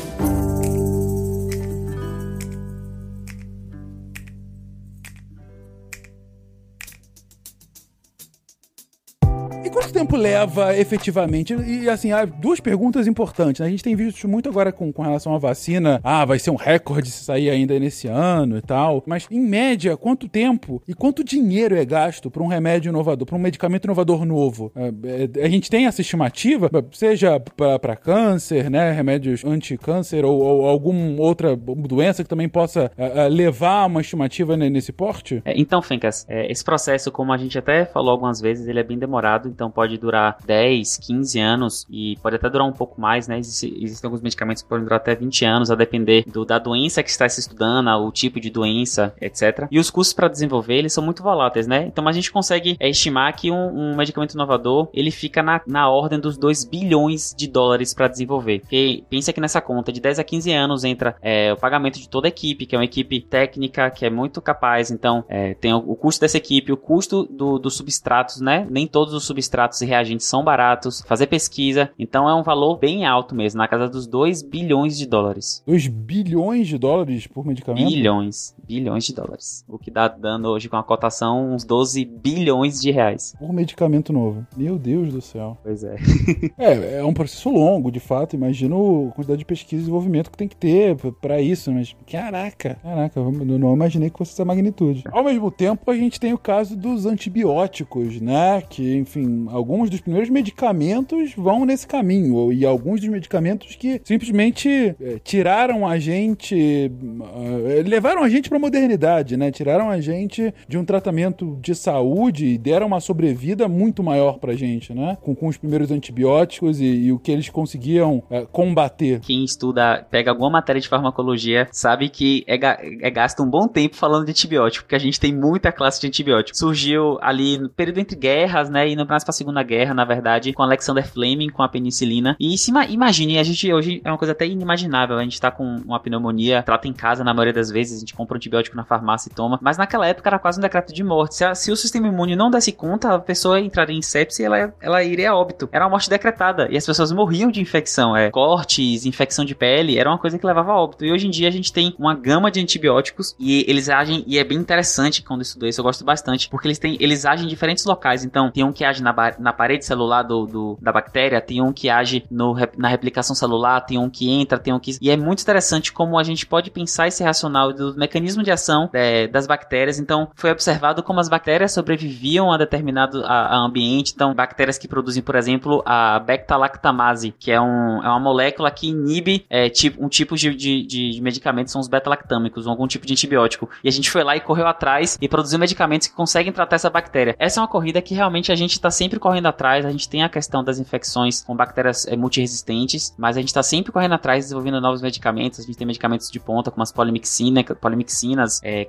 Tempo leva efetivamente? E assim, há duas perguntas importantes. Né? A gente tem visto muito agora com, com relação à vacina. Ah, vai ser um recorde se sair ainda nesse ano e tal. Mas, em média, quanto tempo e quanto dinheiro é gasto para um remédio inovador, para um medicamento inovador novo? É, é, a gente tem essa estimativa, seja para câncer, né? Remédios anti-câncer ou, ou alguma outra doença que também possa é, levar uma estimativa nesse porte? então, Fencas, esse processo, como a gente até falou algumas vezes, ele é bem demorado, então pode durar 10, 15 anos e pode até durar um pouco mais, né? Existem, existem alguns medicamentos que podem durar até 20 anos, a depender do, da doença que está se estudando, o tipo de doença, etc. E os custos para desenvolver, eles são muito voláteis, né? Então a gente consegue é, estimar que um, um, medicamento inovador, ele fica na, na ordem dos 2 bilhões de dólares para desenvolver. Porque pensa que nessa conta de 10 a 15 anos entra é, o pagamento de toda a equipe, que é uma equipe técnica, que é muito capaz, então é, tem o, o, custo dessa equipe, o custo do, dos substratos, né? Nem todos os substratos e reagentes são baratos, fazer pesquisa, então é um valor bem alto mesmo, na casa dos 2 bilhões de dólares. 2 bilhões de dólares por medicamento? Bilhões, bilhões de dólares. O que dá dando hoje com a cotação uns 12 bilhões de reais. Por medicamento novo. Meu Deus do céu. Pois é. <laughs> é, é um processo longo, de fato. Imagino a quantidade de pesquisa e desenvolvimento que tem que ter para isso, mas caraca, caraca, eu não imaginei que fosse essa magnitude. Ao mesmo tempo, a gente tem o caso dos antibióticos, né? Que, enfim, alguns dos primeiros medicamentos vão nesse caminho, e alguns dos medicamentos que simplesmente é, tiraram a gente, uh, levaram a gente para a modernidade, né? Tiraram a gente de um tratamento de saúde e deram uma sobrevida muito maior pra gente, né? Com, com os primeiros antibióticos e, e o que eles conseguiam uh, combater. Quem estuda, pega alguma matéria de farmacologia, sabe que é, é gasto um bom tempo falando de antibiótico, porque a gente tem muita classe de antibióticos. Surgiu ali no período entre guerras, né? E mais pra Segunda Guerra, na verdade, com Alexander Fleming, com a penicilina. E se imagine, a gente hoje é uma coisa até inimaginável. A gente tá com uma pneumonia, trata em casa na maioria das vezes, a gente compra um antibiótico na farmácia e toma. Mas naquela época era quase um decreto de morte. Se, a, se o sistema imune não desse conta, a pessoa entraria em sepse e ela, ela iria a óbito. Era uma morte decretada. E as pessoas morriam de infecção. É, cortes, infecção de pele, era uma coisa que levava a óbito. E hoje em dia a gente tem uma gama de antibióticos e eles agem, e é bem interessante quando eu estudo isso, eu gosto bastante, porque eles têm, eles agem em diferentes locais. Então, tem um que age na, na parede celular do, do, da bactéria, tem um que age no, na replicação celular, tem um que entra, tem um que. E é muito interessante como a gente pode pensar esse racional do mecanismo de ação é, das bactérias. Então, foi observado como as bactérias sobreviviam a determinado a, a ambiente. Então, bactérias que produzem, por exemplo, a beta-lactamase, que é, um, é uma molécula que inibe é, tipo, um tipo de, de, de medicamentos, são os beta-lactâmicos, algum tipo de antibiótico. E a gente foi lá e correu atrás e produziu medicamentos que conseguem tratar essa bactéria. Essa é uma corrida que realmente a gente está sempre correndo atrás, a gente tem a questão das infecções com bactérias é, multiresistentes, mas a gente está sempre correndo atrás, desenvolvendo novos medicamentos. A gente tem medicamentos de ponta, como as polimixina, polimixinas, é,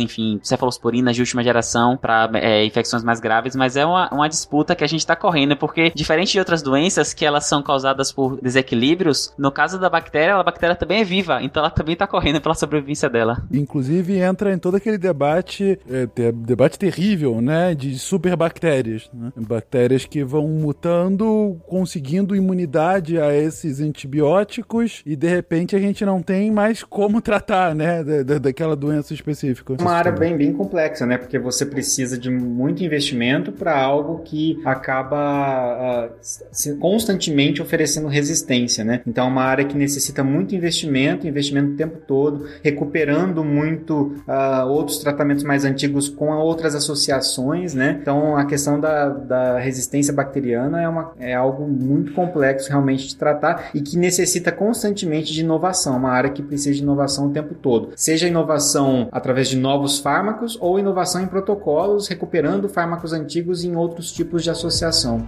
enfim, cefalosporinas de última geração para é, infecções mais graves, mas é uma, uma disputa que a gente está correndo, porque diferente de outras doenças que elas são causadas por desequilíbrios, no caso da bactéria, a bactéria também é viva, então ela também está correndo pela sobrevivência dela. Inclusive entra em todo aquele debate, é, debate terrível, né, de superbactérias. Né? Bactérias que vão mutando, conseguindo imunidade a esses antibióticos e de repente a gente não tem mais como tratar, né, da, da, daquela doença específica. Uma área bem, bem complexa, né, porque você precisa de muito investimento para algo que acaba uh, constantemente oferecendo resistência, né? Então é uma área que necessita muito investimento, investimento o tempo todo, recuperando muito uh, outros tratamentos mais antigos com outras associações, né? Então a questão da, da resistência bacteriana é, uma, é algo muito complexo realmente de tratar e que necessita constantemente de inovação, uma área que precisa de inovação o tempo todo. Seja inovação através de novos fármacos ou inovação em protocolos, recuperando fármacos antigos em outros tipos de associação.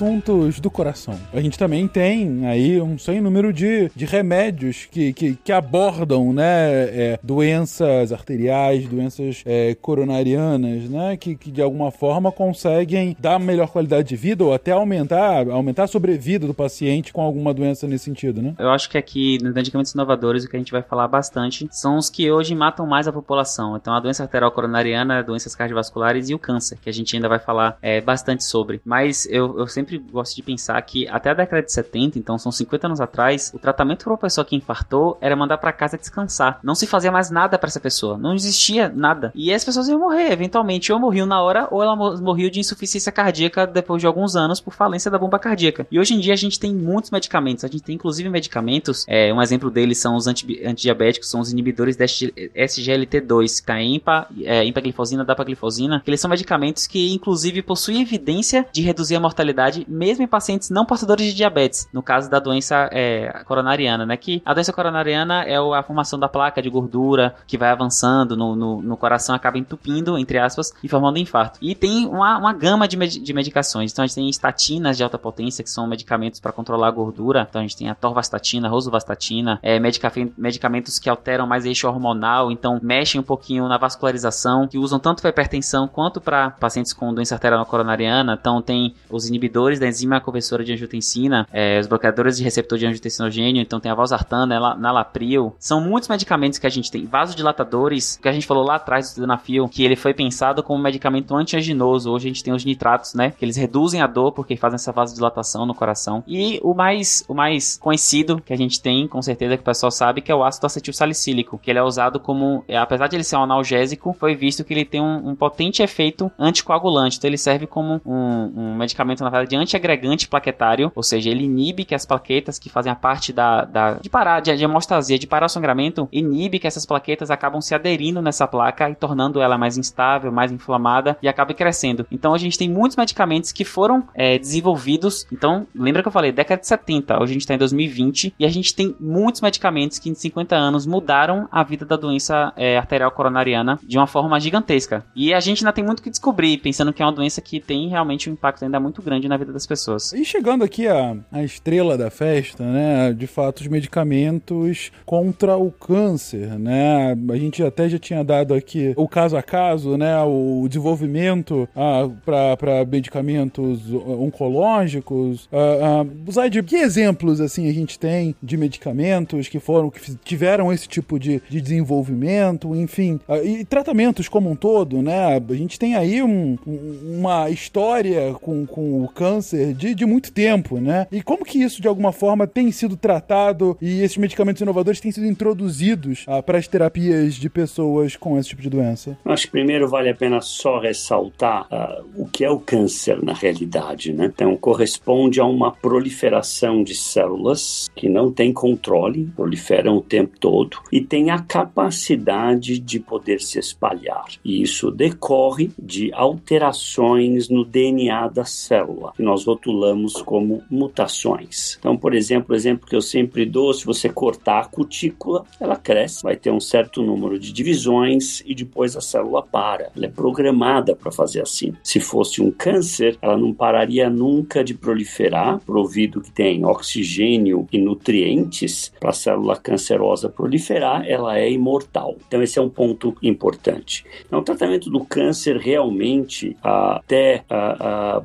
Assuntos do coração. A gente também tem aí um sem número de, de remédios que, que, que abordam, né, é, doenças arteriais, doenças é, coronarianas, né, que, que de alguma forma conseguem dar melhor qualidade de vida ou até aumentar, aumentar a sobrevida do paciente com alguma doença nesse sentido, né? Eu acho que aqui, nos medicamentos inovadores, o que a gente vai falar bastante são os que hoje matam mais a população. Então, a doença arterial coronariana, doenças cardiovasculares e o câncer, que a gente ainda vai falar é, bastante sobre. Mas eu, eu sempre gosto de pensar que até a década de 70, então são 50 anos atrás, o tratamento para uma pessoa que infartou era mandar para casa descansar. Não se fazia mais nada para essa pessoa. Não existia nada. E as pessoas iam morrer, eventualmente. Ou morriam na hora, ou ela morreu de insuficiência cardíaca depois de alguns anos por falência da bomba cardíaca. E hoje em dia a gente tem muitos medicamentos. A gente tem inclusive medicamentos. É, um exemplo deles são os anti antidiabéticos, são os inibidores da SGLT2, que tá EMPA, é, empaglifosina, dapaglifosina, que eles são medicamentos que inclusive possuem evidência de reduzir a mortalidade mesmo em pacientes não portadores de diabetes, no caso da doença é, coronariana, né? Que a doença coronariana é a formação da placa de gordura que vai avançando no, no, no coração, acaba entupindo, entre aspas, e formando infarto. E tem uma, uma gama de, med de medicações. Então a gente tem estatinas de alta potência, que são medicamentos para controlar a gordura. Então a gente tem a torvastatina, rosuvastatina, é, medica medicamentos que alteram mais eixo hormonal, então mexem um pouquinho na vascularização, que usam tanto para hipertensão quanto para pacientes com doença arterial coronariana. Então tem os inibidores da enzima conversora de angiotensina, é, os bloqueadores de receptor de angiotensinogênio, então tem a valsartan, né, nalapril. São muitos medicamentos que a gente tem. Vasodilatadores, que a gente falou lá atrás do Danafil, que ele foi pensado como um medicamento antianginoso. Hoje a gente tem os nitratos, né, que eles reduzem a dor porque fazem essa vasodilatação no coração. E o mais, o mais conhecido que a gente tem, com certeza que o pessoal sabe, que é o ácido acetil salicílico, que ele é usado como, é, apesar de ele ser um analgésico, foi visto que ele tem um, um potente efeito anticoagulante. Então ele serve como um, um medicamento, na verdade, antiagregante plaquetário, ou seja, ele inibe que as plaquetas que fazem a parte da, da de parar, de, de hemostasia, de parar o sangramento, inibe que essas plaquetas acabam se aderindo nessa placa e tornando ela mais instável, mais inflamada e acaba crescendo. Então a gente tem muitos medicamentos que foram é, desenvolvidos. Então, lembra que eu falei, década de 70, hoje a gente está em 2020 e a gente tem muitos medicamentos que em 50 anos mudaram a vida da doença é, arterial coronariana de uma forma gigantesca. E a gente ainda tem muito que descobrir, pensando que é uma doença que tem realmente um impacto ainda muito grande na vida das pessoas. E chegando aqui a, a estrela da festa, né? De fato, os medicamentos contra o câncer, né? A gente até já tinha dado aqui o caso a caso, né? O desenvolvimento ah, para medicamentos oncológicos. Ah, ah, que exemplos assim a gente tem de medicamentos que foram que tiveram esse tipo de, de desenvolvimento, enfim, ah, e tratamentos como um todo, né? A gente tem aí um, uma história com, com o câncer de, de muito tempo, né? E como que isso, de alguma forma, tem sido tratado e esses medicamentos inovadores têm sido introduzidos ah, para as terapias de pessoas com esse tipo de doença? Acho que primeiro vale a pena só ressaltar uh, o que é o câncer na realidade, né? Então, corresponde a uma proliferação de células que não tem controle, proliferam o tempo todo e tem a capacidade de poder se espalhar. E isso decorre de alterações no DNA da célula, que nós rotulamos como mutações. Então, por exemplo, o exemplo que eu sempre dou, se você cortar a cutícula, ela cresce, vai ter um certo número de divisões e depois a célula para. Ela é programada para fazer assim. Se fosse um câncer, ela não pararia nunca de proliferar, provido que tem oxigênio e nutrientes para a célula cancerosa proliferar, ela é imortal. Então, esse é um ponto importante. Então, o tratamento do câncer realmente, até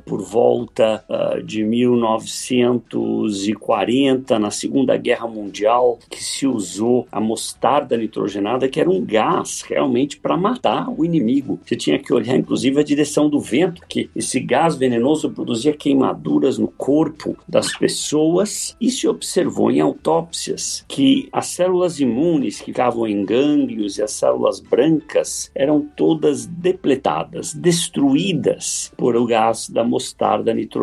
por volta volta uh, de 1940, na Segunda Guerra Mundial, que se usou a mostarda nitrogenada, que era um gás realmente para matar o inimigo. Você tinha que olhar, inclusive, a direção do vento, que esse gás venenoso produzia queimaduras no corpo das pessoas e se observou em autópsias que as células imunes que ficavam em gânglios e as células brancas eram todas depletadas, destruídas por o gás da mostarda nitrogenada.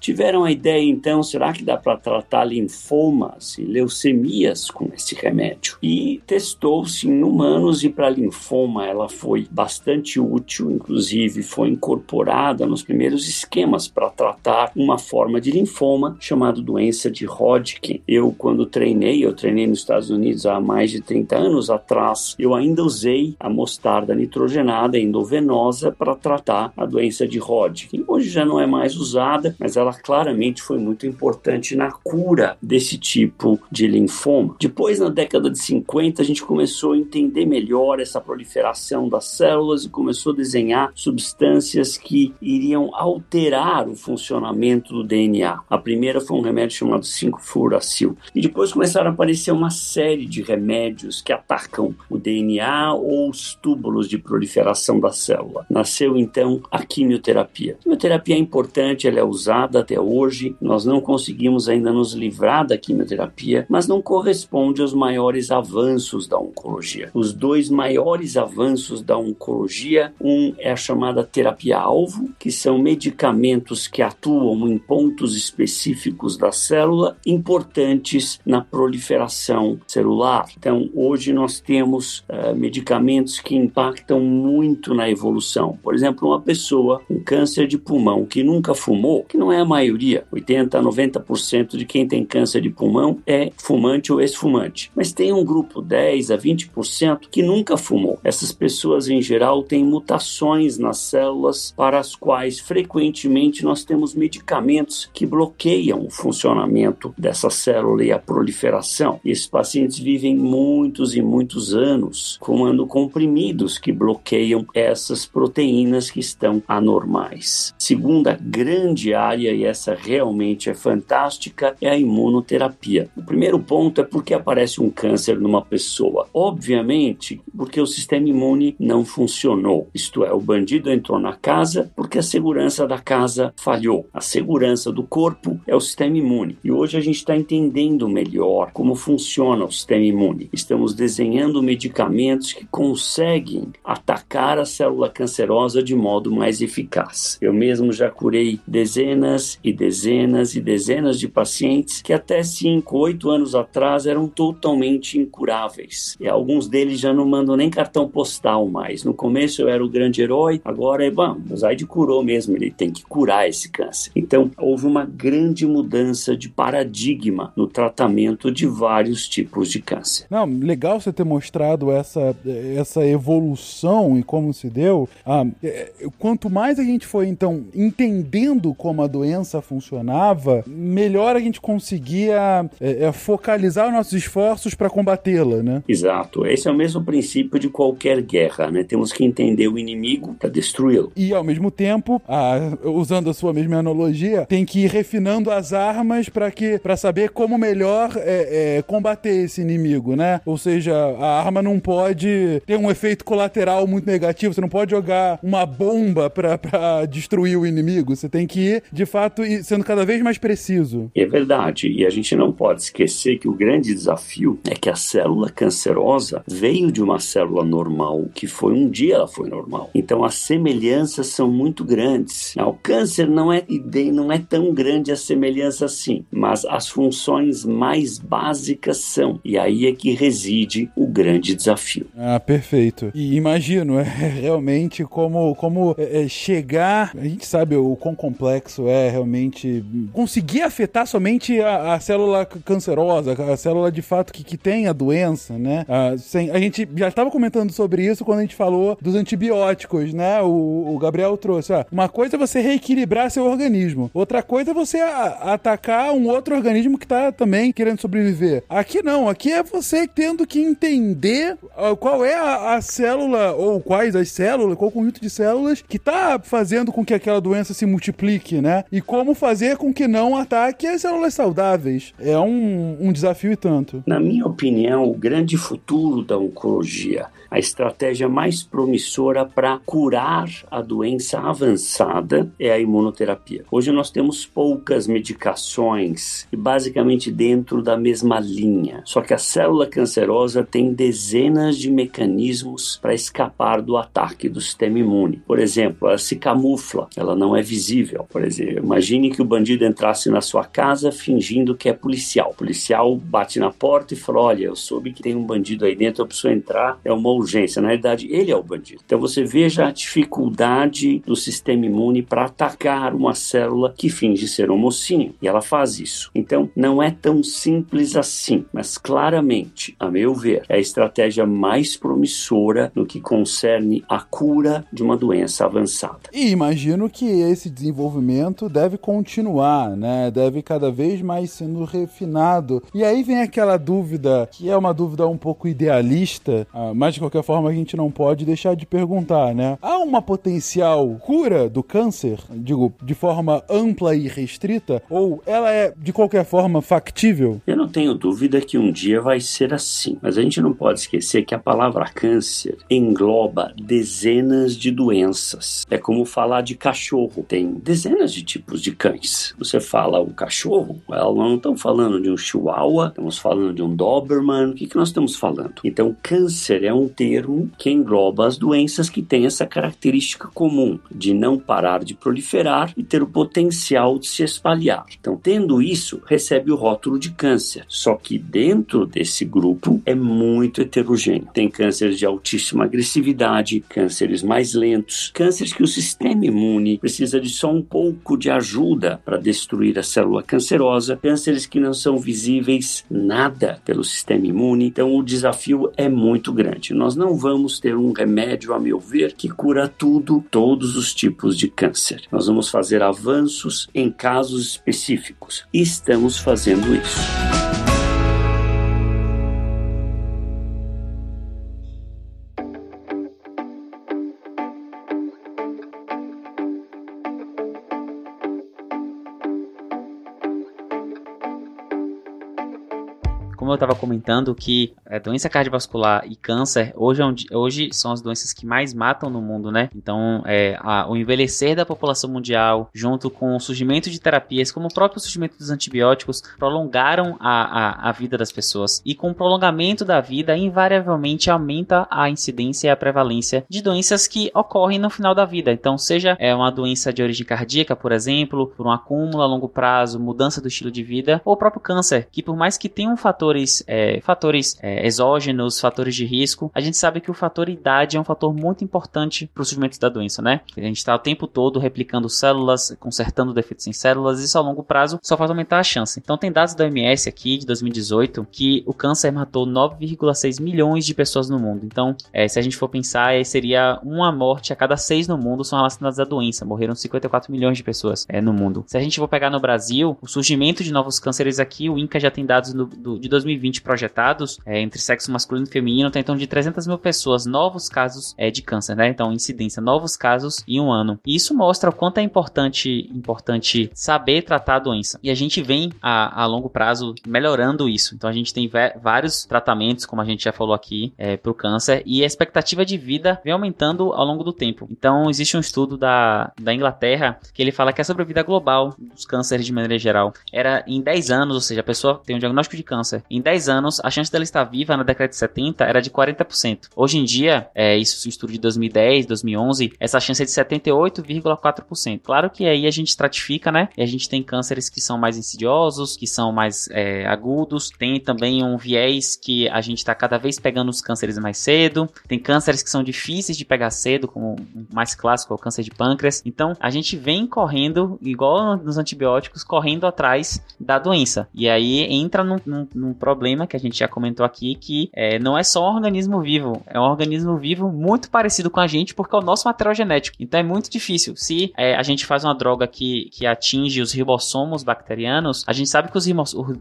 Tiveram a ideia então, será que dá para tratar linfomas e leucemias com esse remédio? E testou-se em humanos e para linfoma ela foi bastante útil, inclusive foi incorporada nos primeiros esquemas para tratar uma forma de linfoma chamada doença de Hodgkin. Eu quando treinei, eu treinei nos Estados Unidos há mais de 30 anos atrás, eu ainda usei a mostarda nitrogenada endovenosa para tratar a doença de Hodgkin. Hoje já não é mais usada, mas ela claramente foi muito importante na cura desse tipo de linfoma. Depois, na década de 50, a gente começou a entender melhor essa proliferação das células e começou a desenhar substâncias que iriam alterar o funcionamento do DNA. A primeira foi um remédio chamado 5-fluoracil. E depois começaram a aparecer uma série de remédios que atacam o DNA ou os túbulos de proliferação da célula. Nasceu então a quimioterapia. A quimioterapia é importante, ela é usada até hoje. Nós não conseguimos ainda nos livrar da quimioterapia, mas não corresponde aos maiores avanços da oncologia. Os dois maiores avanços da oncologia, um é a chamada terapia-alvo, que são medicamentos que atuam em pontos específicos da célula, importantes na proliferação celular. Então, hoje nós temos uh, medicamentos que impactam muito na evolução. Por exemplo, uma pessoa com câncer de pulmão que nunca fumou, que não é a maioria, 80 a 90% de quem tem câncer de pulmão é fumante ou ex-fumante. Mas tem um grupo 10 a 20% que nunca fumou. Essas pessoas em geral têm mutações nas células para as quais frequentemente nós temos medicamentos que bloqueiam o funcionamento dessa célula e a proliferação. E esses pacientes vivem muitos e muitos anos fumando comprimidos que bloqueiam essas proteínas que estão anormais. Segunda grande área, e essa realmente é fantástica, é a imunoterapia. O primeiro ponto é porque aparece um câncer numa pessoa. Obviamente, porque o sistema imune não funcionou. Isto é, o bandido entrou na casa porque a segurança da casa falhou. A segurança do corpo é o sistema imune. E hoje a gente está entendendo melhor como funciona o sistema imune. Estamos desenhando medicamentos que conseguem atacar a célula cancerosa de modo mais eficaz. Eu mesmo já curei dezenas e dezenas e dezenas de pacientes que até 5, 8 anos atrás eram totalmente incuráveis. E alguns deles já não mandam nem cartão postal mais. No começo eu era o grande herói, agora é, bom, o Zaid curou mesmo, ele tem que curar esse câncer. Então, houve uma grande mudança de paradigma no tratamento de vários tipos de câncer. Não, legal você ter mostrado essa, essa evolução e como se deu. Ah, é, quanto mais a gente foi, então, entendendo como a doença funcionava, melhor a gente conseguia é, é, focalizar nossos esforços para combatê-la, né? Exato. Esse é o mesmo princípio de qualquer guerra, né? Temos que entender o inimigo para destruí-lo. E, ao mesmo tempo, ah, usando a sua mesma analogia, tem que ir refinando as armas para que para saber como melhor é, é, combater esse inimigo, né? Ou seja, a arma não pode ter um efeito colateral muito negativo, você não pode jogar uma bomba para destruir o inimigo, você tem que ir, de fato, sendo cada vez mais preciso. É verdade, e a gente não pode esquecer que o grande desafio é que a célula cancerosa veio de uma célula normal, que foi um dia ela foi normal. Então as semelhanças são muito grandes. O câncer não é não é tão grande a semelhança assim, mas as funções mais básicas são. E aí é que reside o grande desafio. Ah, perfeito. E imagino, <laughs> é realmente como, como é, é, chegar. A gente sabe o quão complexo é realmente conseguir afetar somente a, a célula cancerosa, a célula de fato que, que tem a doença, né? Ah, sem, a gente já estava comentando sobre isso quando a gente falou dos antibióticos, né? O, o Gabriel trouxe. Ó, uma coisa é você reequilibrar seu organismo, outra coisa é você a, atacar um outro organismo que está também querendo sobreviver. Aqui não, aqui é você tendo que entender qual é a, a, célula ou quais as células, qual o conjunto de células que está fazendo com que aquela doença se multiplique, né? E como fazer com que não ataque as células saudáveis. É um, um desafio e tanto. Na minha opinião, o grande futuro da oncologia a estratégia mais promissora para curar a doença avançada é a imunoterapia. Hoje nós temos poucas medicações e basicamente dentro da mesma linha. Só que a célula cancerosa tem dezenas de mecanismos para escapar do ataque do sistema imune. Por exemplo, ela se camufla, ela não é visível. Por exemplo, imagine que o bandido entrasse na sua casa fingindo que é policial. O policial bate na porta e fala: Olha, eu soube que tem um bandido aí dentro, eu preciso entrar, é uma urgência. Na realidade, ele é o bandido. Então você veja a dificuldade do sistema imune para atacar uma célula que finge ser um mocinho. E ela faz isso. Então não é tão simples assim, mas claramente, a meu ver, é a estratégia mais promissora no que concerne a cura de uma doença avançada. E imagino que esse desenvolvimento deve continuar, né? Deve cada vez mais sendo refinado. E aí vem aquela dúvida, que é uma dúvida um pouco idealista, ah, mas de qualquer forma a gente não pode deixar de perguntar, né? Há uma potencial cura do câncer, digo, de forma ampla e restrita, ou ela é de qualquer forma factível? Eu não tenho dúvida que um dia vai ser assim, mas a gente não pode esquecer que a palavra câncer engloba dezenas de doenças. É como falar de cachorro, tem dezenas de tipos de cães. Você fala o cachorro, ela não estão falando de um chihuahua, estamos falando de um doberman, o que, que nós estamos falando? Então, câncer é um termo que engloba as doenças que têm essa característica comum de não parar de proliferar e ter o potencial de se espalhar. Então, tendo isso, recebe o rótulo de câncer. Só que dentro desse grupo é muito heterogêneo. Tem cânceres de altíssima agressividade, cânceres mais lentos, cânceres que o sistema imune precisa de só um pouco de ajuda para destruir a célula cancerosa, cânceres que não são visíveis nada pelo sistema imune. Então, o desafio é muito grande. Nós não vamos ter um remédio, a meu ver, que cura tudo, todos os tipos de câncer. Nós vamos fazer avanços em casos específicos. Estamos fazendo isso. Eu estava comentando, que é, doença cardiovascular e câncer hoje, é um, hoje são as doenças que mais matam no mundo, né? Então, é, a, o envelhecer da população mundial, junto com o surgimento de terapias, como o próprio surgimento dos antibióticos, prolongaram a, a, a vida das pessoas. E com o prolongamento da vida, invariavelmente aumenta a incidência e a prevalência de doenças que ocorrem no final da vida. Então, seja é, uma doença de origem cardíaca, por exemplo, por um acúmulo a longo prazo, mudança do estilo de vida, ou o próprio câncer, que por mais que tenha um fator fatores, é, fatores é, exógenos, fatores de risco, a gente sabe que o fator idade é um fator muito importante para o surgimento da doença, né? A gente está o tempo todo replicando células, consertando defeitos em células, e isso a longo prazo só faz aumentar a chance. Então tem dados da OMS aqui de 2018 que o câncer matou 9,6 milhões de pessoas no mundo. Então, é, se a gente for pensar, é, seria uma morte a cada seis no mundo são relacionadas à doença. Morreram 54 milhões de pessoas é, no mundo. Se a gente for pegar no Brasil, o surgimento de novos cânceres aqui, o INCA já tem dados no, do, de 2020 projetados é, entre sexo masculino e feminino, tem então de 300 mil pessoas, novos casos é, de câncer, né? Então, incidência, novos casos em um ano. E isso mostra o quanto é importante, importante saber tratar a doença. E a gente vem a, a longo prazo melhorando isso. Então, a gente tem vários tratamentos, como a gente já falou aqui, é, para o câncer, e a expectativa de vida vem aumentando ao longo do tempo. Então, existe um estudo da, da Inglaterra que ele fala que a sobrevida global dos cânceres de maneira geral era em 10 anos, ou seja, a pessoa tem um diagnóstico de câncer. Em 10 anos, a chance dela estar viva na década de 70 era de 40%. Hoje em dia, é, isso um estudo de 2010, 2011, essa chance é de 78,4%. Claro que aí a gente estratifica, né? E a gente tem cânceres que são mais insidiosos, que são mais é, agudos. Tem também um viés que a gente está cada vez pegando os cânceres mais cedo. Tem cânceres que são difíceis de pegar cedo, como o mais clássico é o câncer de pâncreas. Então, a gente vem correndo, igual nos antibióticos, correndo atrás da doença. E aí entra num, num, num um problema que a gente já comentou aqui, que é, não é só um organismo vivo, é um organismo vivo muito parecido com a gente, porque é o nosso material genético. Então é muito difícil. Se é, a gente faz uma droga que, que atinge os ribossomos bacterianos, a gente sabe que os,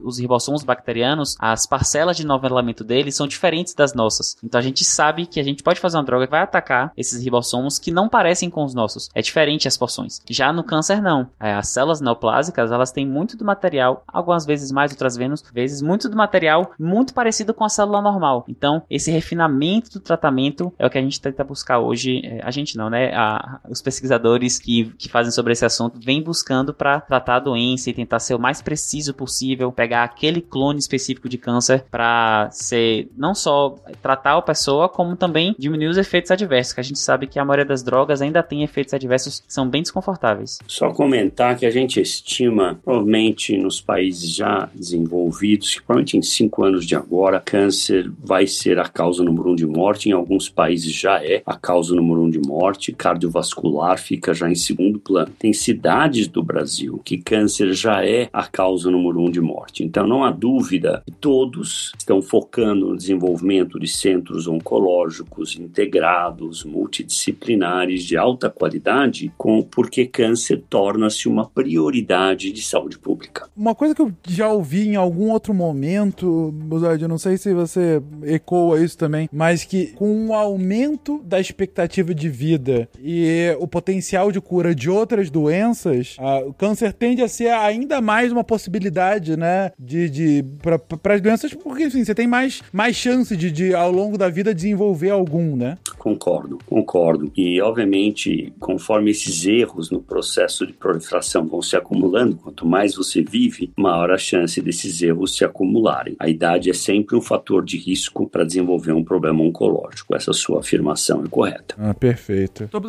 os ribossomos bacterianos, as parcelas de novelamento deles são diferentes das nossas. Então a gente sabe que a gente pode fazer uma droga que vai atacar esses ribossomos que não parecem com os nossos. É diferente as porções. Já no câncer, não. É, as células neoplásicas, elas têm muito do material, algumas vezes mais, outras vezes, muito do material muito parecido com a célula normal. Então, esse refinamento do tratamento é o que a gente tenta buscar hoje. É, a gente não, né? A, os pesquisadores que, que fazem sobre esse assunto vêm buscando para tratar a doença e tentar ser o mais preciso possível, pegar aquele clone específico de câncer para ser não só tratar a pessoa, como também diminuir os efeitos adversos, que a gente sabe que a maioria das drogas ainda tem efeitos adversos que são bem desconfortáveis. Só comentar que a gente estima, provavelmente nos países já desenvolvidos, que provavelmente em cinco anos de agora, câncer vai ser a causa número um de morte. Em alguns países já é a causa número um de morte. Cardiovascular fica já em segundo plano. Tem cidades do Brasil que câncer já é a causa número um de morte. Então não há dúvida todos estão focando no desenvolvimento de centros oncológicos integrados, multidisciplinares de alta qualidade, com, porque câncer torna-se uma prioridade de saúde pública. Uma coisa que eu já ouvi em algum outro momento, Buzard, eu não sei se você ecoa isso também, mas que com o aumento da expectativa de vida e o potencial de cura de outras doenças, a, o câncer tende a ser ainda mais uma possibilidade, né, de, de para as doenças, porque assim, você tem mais, mais chance de, de, ao longo da vida, desenvolver algum, né? Concordo, concordo. E, obviamente, conforme esses erros no processo de proliferação vão se acumulando, quanto mais você vive, maior a chance desses erros se acumularem. A idade é sempre um fator de risco para desenvolver um problema oncológico. Essa sua afirmação é correta. Ah, perfeito. Então,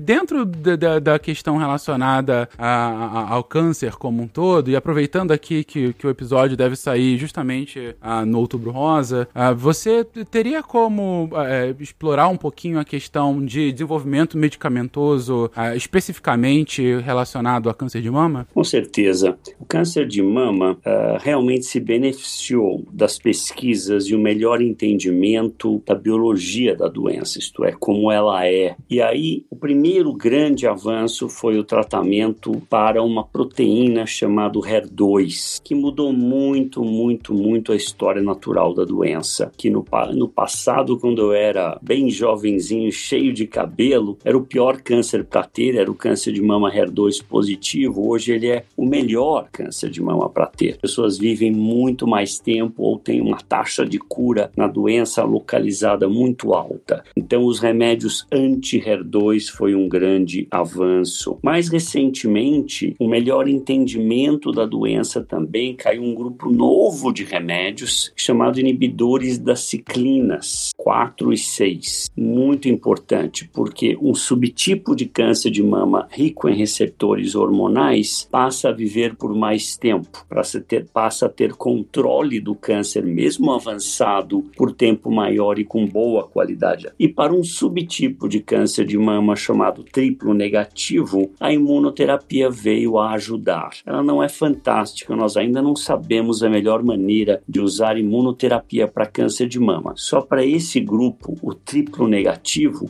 dentro da, da, da questão relacionada a, a, ao câncer como um todo, e aproveitando aqui que, que o episódio deve sair justamente ah, no Outubro Rosa, ah, você teria como ah, explorar um pouquinho a questão de desenvolvimento medicamentoso ah, especificamente relacionado a câncer de mama? Com certeza. O câncer de mama uh, realmente se beneficiou das pesquisas e o melhor entendimento da biologia da doença, isto é, como ela é. E aí, o primeiro grande avanço foi o tratamento para uma proteína chamada HER2, que mudou muito, muito, muito a história natural da doença. Que no, no passado, quando eu era bem jovenzinho, cheio de cabelo, era o pior câncer para ter, era o câncer de mama HER2 positivo. Hoje ele é o melhor câncer de mama para ter. As pessoas vivem muito mais tempo ou têm uma taxa de cura na doença localizada muito alta. Então, os remédios anti-HER2 foi um grande avanço. Mais recentemente, o melhor entendimento da doença também caiu um grupo novo de remédios chamado inibidores das ciclinas 4 e 6. Muito importante, porque um subtipo de câncer de mama rico em receptores hormonais passa a viver por mais tempo, ter, passa a ter controle do câncer, mesmo avançado, por tempo maior e com boa qualidade. E para um subtipo de câncer de mama chamado triplo negativo, a imunoterapia veio a ajudar. Ela não é fantástica, nós ainda não sabemos a melhor maneira de usar imunoterapia para câncer de mama. Só para esse grupo, o triplo negativo,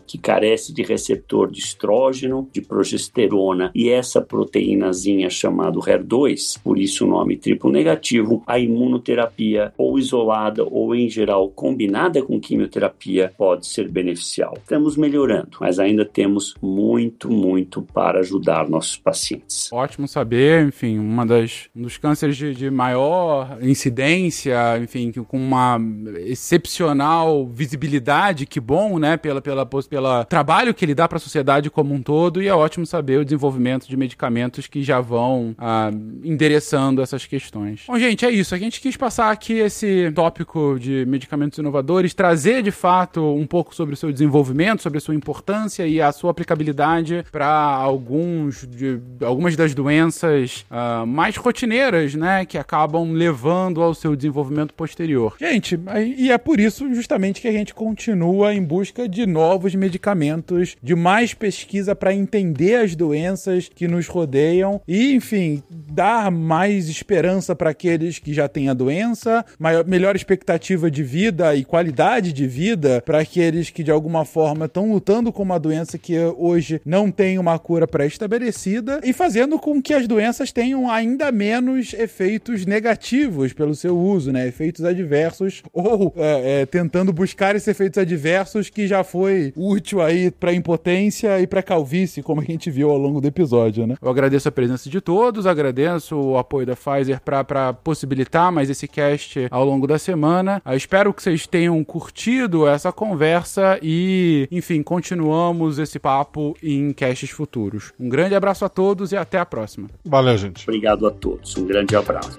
que carece de receptor de estrógeno, de progesterona e essa proteínazinha chamada HER2, por isso o nome triplo negativo, a imunoterapia ou isolada ou em geral combinada com quimioterapia pode ser beneficial. Estamos melhorando, mas ainda temos muito, muito para ajudar nossos pacientes. Ótimo saber, enfim, uma das um dos cânceres de, de maior incidência, enfim, com uma excepcional visibilidade, que bom, né, pela, pela, pela trabalho que ele dá para a sociedade como um todo, e é ótimo saber o desenvolvimento de medicamentos que já vão ah, endereçando essas questões. Bom, gente, é isso. A gente quis passar aqui esse tópico de medicamentos inovadores, trazer de fato um pouco sobre o seu desenvolvimento, sobre a sua importância e a sua aplicabilidade para alguns de, algumas das doenças uh, mais rotineiras, né, que acabam levando ao seu desenvolvimento posterior. Gente, e é por isso justamente que a gente continua em busca de novos medicamentos, de mais pesquisa para entender as doenças que nos rodeiam e, enfim, dar mais esperança para aqueles que já têm a doença, maior, melhor expectativa de vida e qualidade de vida para aqueles que de alguma forma estão lutando com uma doença que hoje não tem uma cura pré-estabelecida e fazendo com que as doenças tenham ainda menos efeitos negativos pelo seu uso, né? Efeitos adversos ou é, é, tentando buscar esses efeitos adversos que já foi útil aí para impotência e para calvície, como a gente viu ao longo do episódio, né? Eu agradeço a presença de todos, agradeço o apoio da Pfizer para possibilitar mais esse cast ao longo da semana. Eu espero que vocês tenham curtido essa conversa e, enfim, continuamos esse papo em casts futuros. Um grande abraço a todos e até a próxima. Valeu, gente. Obrigado a todos. Um grande abraço.